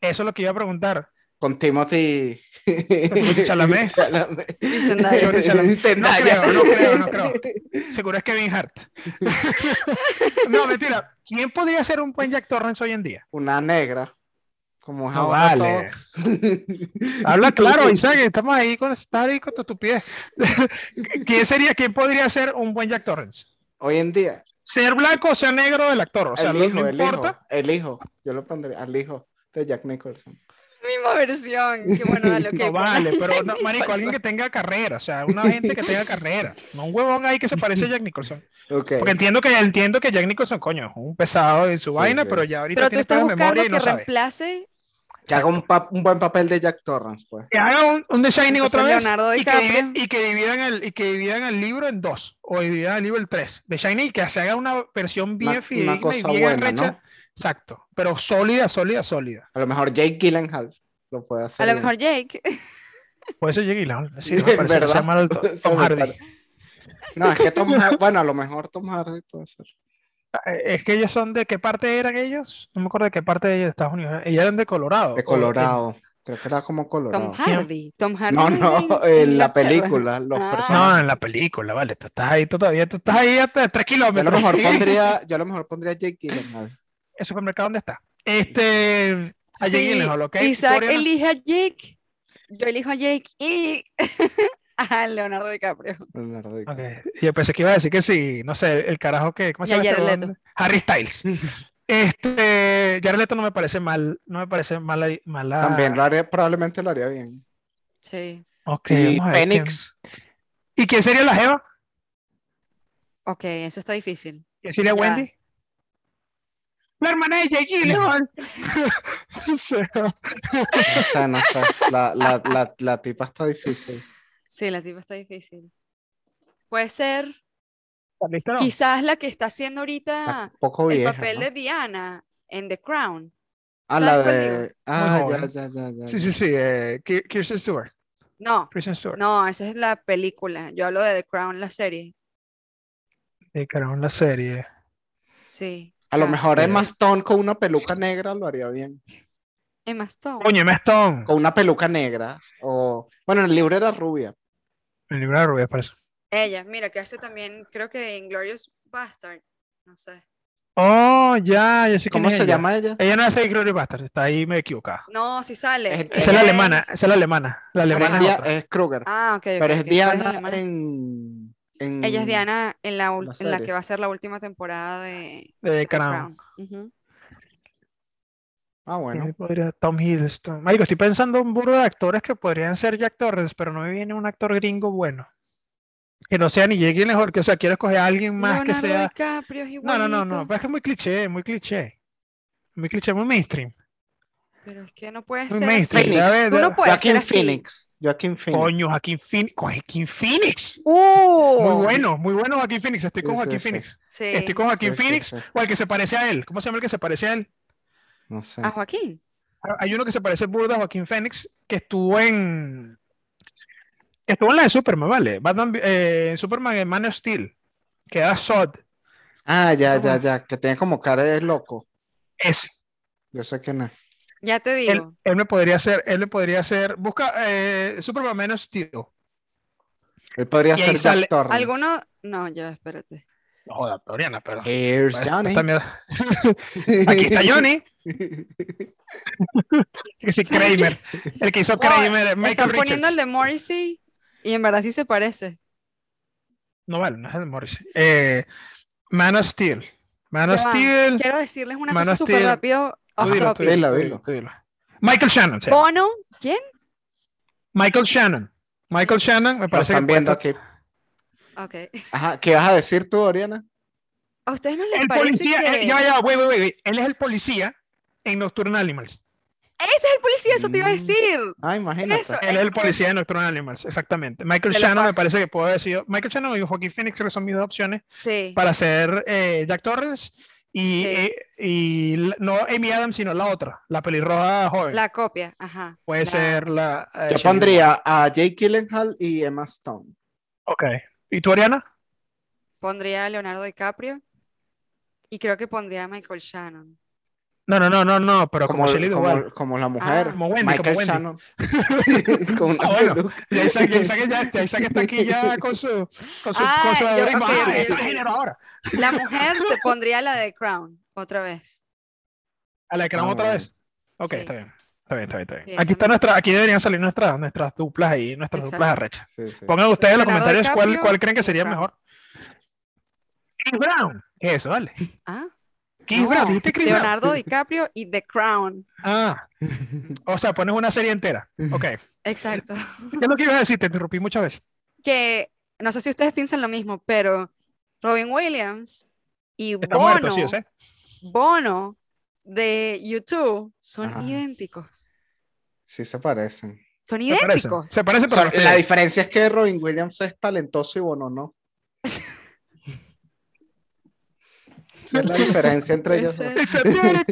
Eso es lo que iba a preguntar. Con Timothy. Chalamet. Chalamet. Y Zendaya. Chalamet. No Zendaya. creo, no creo, no creo. Seguro es Kevin Hart. no, mentira. ¿Quién podría ser un buen Jack Torrance hoy en día? Una negra. Como No vale. Habla claro, Isaac, estamos ahí con, estás ahí con tu estupidez. ¿Quién sería, quién podría ser un buen Jack Torrance? Hoy en día, Ser blanco o ser negro del actor, o sea, el no, hijo, no el importa. hijo, el hijo. Yo lo pondría al hijo de Jack Nicholson. Misma versión. Qué bueno, dale, ok, No ponla vale, pero no, marico, alguien que tenga carrera, o sea, una gente que tenga carrera, no un huevón ahí que se parece a Jack Nicholson. Ok. Porque entiendo que entiendo que Jack Nicholson, coño, es un pesado en su Sí, vaina, sí. pero ya ahorita Pero tú tiene estás pedos de buscando memoria y que no sabe. reemplace Que haga un, un buen papel de Jack Torrance, pues. Que haga un, un The Shining Entonces, otra vez y que, y que dividan el y que dividan el libro en dos o dividan el libro en tres. The Shining y que se haga una versión bien Una, fidedigna una cosa y bien buena, arrecha. ¿no? Exacto, pero sólida, sólida, sólida. A lo mejor Jake Gyllenhaal lo puede hacer. A lo mejor Jake. Por eso llegué la sí, no me Se Tom me Hardy. No, es que Tom Hardy, bueno, a lo mejor Tom Hardy puede ser. Eh, Es que ellos son de qué parte eran ellos? No me acuerdo de qué parte de Estados Unidos. Ellos eran de Colorado. De Colorado. Creo que era como Tom Colorado. Hardy. Tom Hardy. No, no, en la película, los Ah. personajes. No, en la película, vale. Tú estás ahí tú todavía, tú estás ahí hasta tres Yo a lo kilómetros. mejor pondría, yo a lo mejor pondría Jake Gyllenhaal. ¿El supermercado dónde está? Este. A Jake Sí, Gyllenhaal, ¿ok? Isaac elige a Jake. Yo elijo a Jake y a Leonardo DiCaprio. Leonardo DiCaprio. Yo pensé que iba a decir que sí, no sé, el carajo que, ¿cómo se Y a llama este Jared huevón? Leto. Harry Styles. Este, Jared Leto no me parece mal, no me parece mala, mala. También lo haría, probablemente lo haría bien. Sí. Ok, Y quién- Phoenix, ¿Y quién sería la Jeva? Ok, eso está difícil. ¿Quién sería Ya. Wendy? La hermana de Jake no sé, no sé. La, la, la, la tipa está difícil. Sí, la tipa está difícil. Puede ser ¿está lista, no? quizás la que está haciendo ahorita poco el vieja. papel ¿no? de Diana en The Crown. Ah, ¿sabes la de. Ah, ya, ya, ya, ya. Sí, sí, sí, eh, Ki- Kirsten Stewart. No, Kristen Stewart. no, esa es la película. Yo hablo de The Crown, la serie. Carajo, en la serie. Sí. A lo mejor. Emma Stone con una peluca negra lo haría bien. Emma Stone. Coño, Emma Stone. Con una peluca negra. O. Bueno, en el libro era rubia. El libro de Rubia, parece. Ella, mira, que hace también, creo que Inglorious Bastard. No sé. Oh, ya, ya sé ¿Cómo se ella. llama ella? Ella no hace Glory Bastard, está ahí me equivocada. No, sí sale. Es- Esa es la alemana, es- esa es la alemana. La alemana es, es Kruger. Ah, ok, ok, pero es ok, ¿cuál la Diana en, en- Ella es Diana en la, en la que va a ser la última temporada de, de Crown. Ah, bueno. Podría- Tom Hiddleston. Marico, estoy pensando en un burro de actores que podrían ser Jack Torrance, pero no me viene un actor gringo bueno. Que no sea ni Jake Gyllenhaal, que o sea, quiero escoger a alguien más que sea. DiCaprio es No, no, no, no, es que es muy cliché, muy cliché. Muy cliché, muy mainstream. Pero es que no puede ser. Phoenix. Ver, Tú no de- puedes Joaquin ser así. Phoenix. Joaquin Phoenix. Coño, Joaquín Phoenix. Joaquín Phoenix. ¡Uh! Muy bueno, muy bueno Joaquín Phoenix. Estoy con Sí, sí, Joaquín sí. Phoenix. Sí. Estoy con Joaquín Sí, sí, Phoenix sí. o el que se parece a él. ¿Cómo se llama el que se parece a él? No sé. A Joaquín. Hay uno que se parece burda a Joaquín Phoenix que estuvo en. Estuvo en la de Superman, ¿vale? Batman, eh, en Superman en Man of Steel. Que era Sod. Ah, ya, ya, Ah. ya. Que tiene como cara de loco. Ese. Yo sé quién es. Ya te digo. él me podría hacer, él me podría hacer. Busca eh, Superman Man of Steel. Él podría ser sale- Jack Torrance. ¿Alguno? No, ya, espérate. No joda, Oriana, pero. Here's Esta Johnny. mierda. Aquí está Johnny. Que sí, Kramer. El que hizo Wow, Kramer, Michael Están poniendo el de Morrissey y en verdad sí se parece. No vale, no es el Morris. Eh, Man of Steel. Man of Steel. Quiero decirles una Man cosa súper rápido. Tú off dilo, tú topic. Dilo, tú dilo. tú dilo. Michael Shannon. Bono, ¿quién? Michael Shannon. Michael Shannon, me Lo parece que están viendo puede- aquí. Ok. Ajá, ¿qué vas a decir tú, Oriana? ¿A ustedes no les El parece policía, que eh, ya, ya, wait, wait, wait. Él es el policía en Nocturnal Animals. ese es el policía? Eso te iba a Mm. decir. Ah, imagínate. Eso. Él es el policía de Nocturnal Animals, exactamente. Michael Shannon me parece que puede haber sido. Michael Shannon y Joaquín Phoenix creo que son mis dos opciones Sí. para ser eh, Jack Torrance y, Sí. eh, y no Amy Adams, sino la otra, la pelirroja joven. La copia, ajá. Puede la- ser la. eh, Yo pondría a Jake Gyllenhaal y Emma Stone. Ok. ¿Y tú, Ariana? Pondría a Leonardo DiCaprio y creo que pondría a Michael Shannon. No, no, no, no, no, pero como, como, Shelley Duvall. como, como la mujer, Ah. Como Wendy, Michael como Wendy. Shannon. con una Ah, bueno. Ya Isaac, ya Isaac, ya, ya Isaac está aquí ya con su, con su, Ah, con su yo- algoritmo. ok, Ah, ok, está ok. género ahora. La mujer te pondría la de Crown otra vez. A la que vamos Ah, otra vez. Ok, Sí. está bien. Está bien, está bien, está bien. Sí, Aquí está nuestra, aquí deberían salir nuestras, nuestras duplas ahí, nuestras duplas Exacto. arrechas. Sí, sí. Pongan ustedes en los comentarios cuál, cuál creen que sería Brown. mejor. Brown. ¿Qué es eso? Dale. Ah, Chris no, Brown, dijiste Chris Brown. Leonardo DiCaprio y The Crown. Ah, o sea, pones una serie entera. Ok. Exacto. ¿Qué es lo que ibas a decir? Te interrumpí muchas veces. Que no sé si ustedes piensan lo mismo, pero Robin Williams y Está Bono, muerto, sí. Bono de YouTube son Ajá. idénticos. Sí se parecen. Son Se parecen. idénticos. Se parecen, O pero sea, la diferencia es que Robin Williams es talentoso y Bono no. Es la diferencia entre ellos.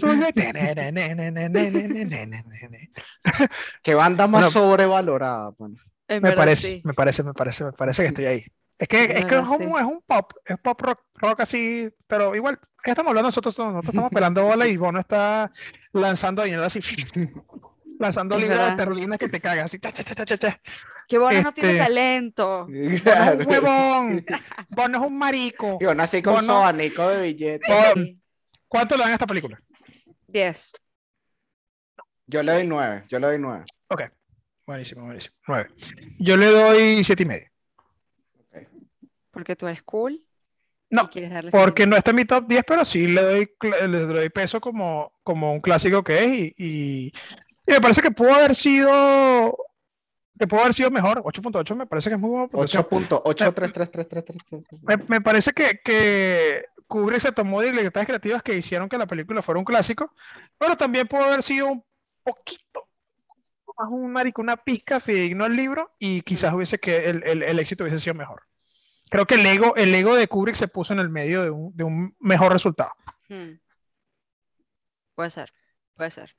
¿Qué banda más Bueno. sobrevalorada? Bueno, Me verdad, parece, sí. me parece, me parece, me parece que estoy ahí. Es que, Es que es, sí. un pop, es pop rock, rock así, pero igual, ¿qué estamos hablando nosotros? Nosotros estamos pelando bola y Bono está lanzando dinero así, lanzando libras de verdad. terrolinas que te cagas, así, cha, cha, cha, cha, cha, cha. Que Bono no tiene Este- talento. Bono es Claro. un huevón, Bono es un marico. Y bueno, así con Bono- su abanico de billetes. Bono-. ¿Cuánto le dan a esta película? 10. Yo le doy nueve, yo le doy nueve. Ok, buenísimo, buenísimo. Nueve. Yo le doy siete y medio. Porque tú eres cool. No, Porque no está en mi top 10, pero sí le doy, cl- le doy peso como, como un clásico que es y, y- y me parece que pudo haber sido que pudo haber sido mejor. 8.8 me parece que es muy puntuación. 8.833333. Me, me parece que, que Kubrick se tomó de libertades creativas que hicieron que la película fuera un clásico, pero también pudo haber sido un poquito más un marico, una pizca fidedigno al libro y quizás hubiese que el, el- el éxito hubiese sido mejor. Creo que el ego, el ego de Kubrick se puso en el medio de un, de un mejor resultado. Hmm. Puede ser. Puede ser.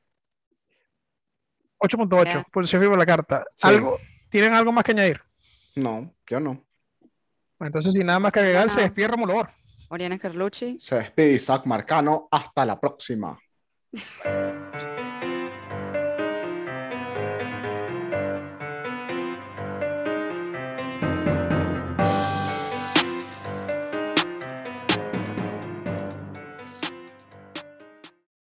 8.8, Ya. posición firme la carta. Sí. ¿Algo, ¿Tienen algo más que añadir? No, yo no. Entonces, sin nada más que agregar, se despide Romulo Bor. Oriana Carlucci. Se despide Isaac Marcano. Hasta la próxima.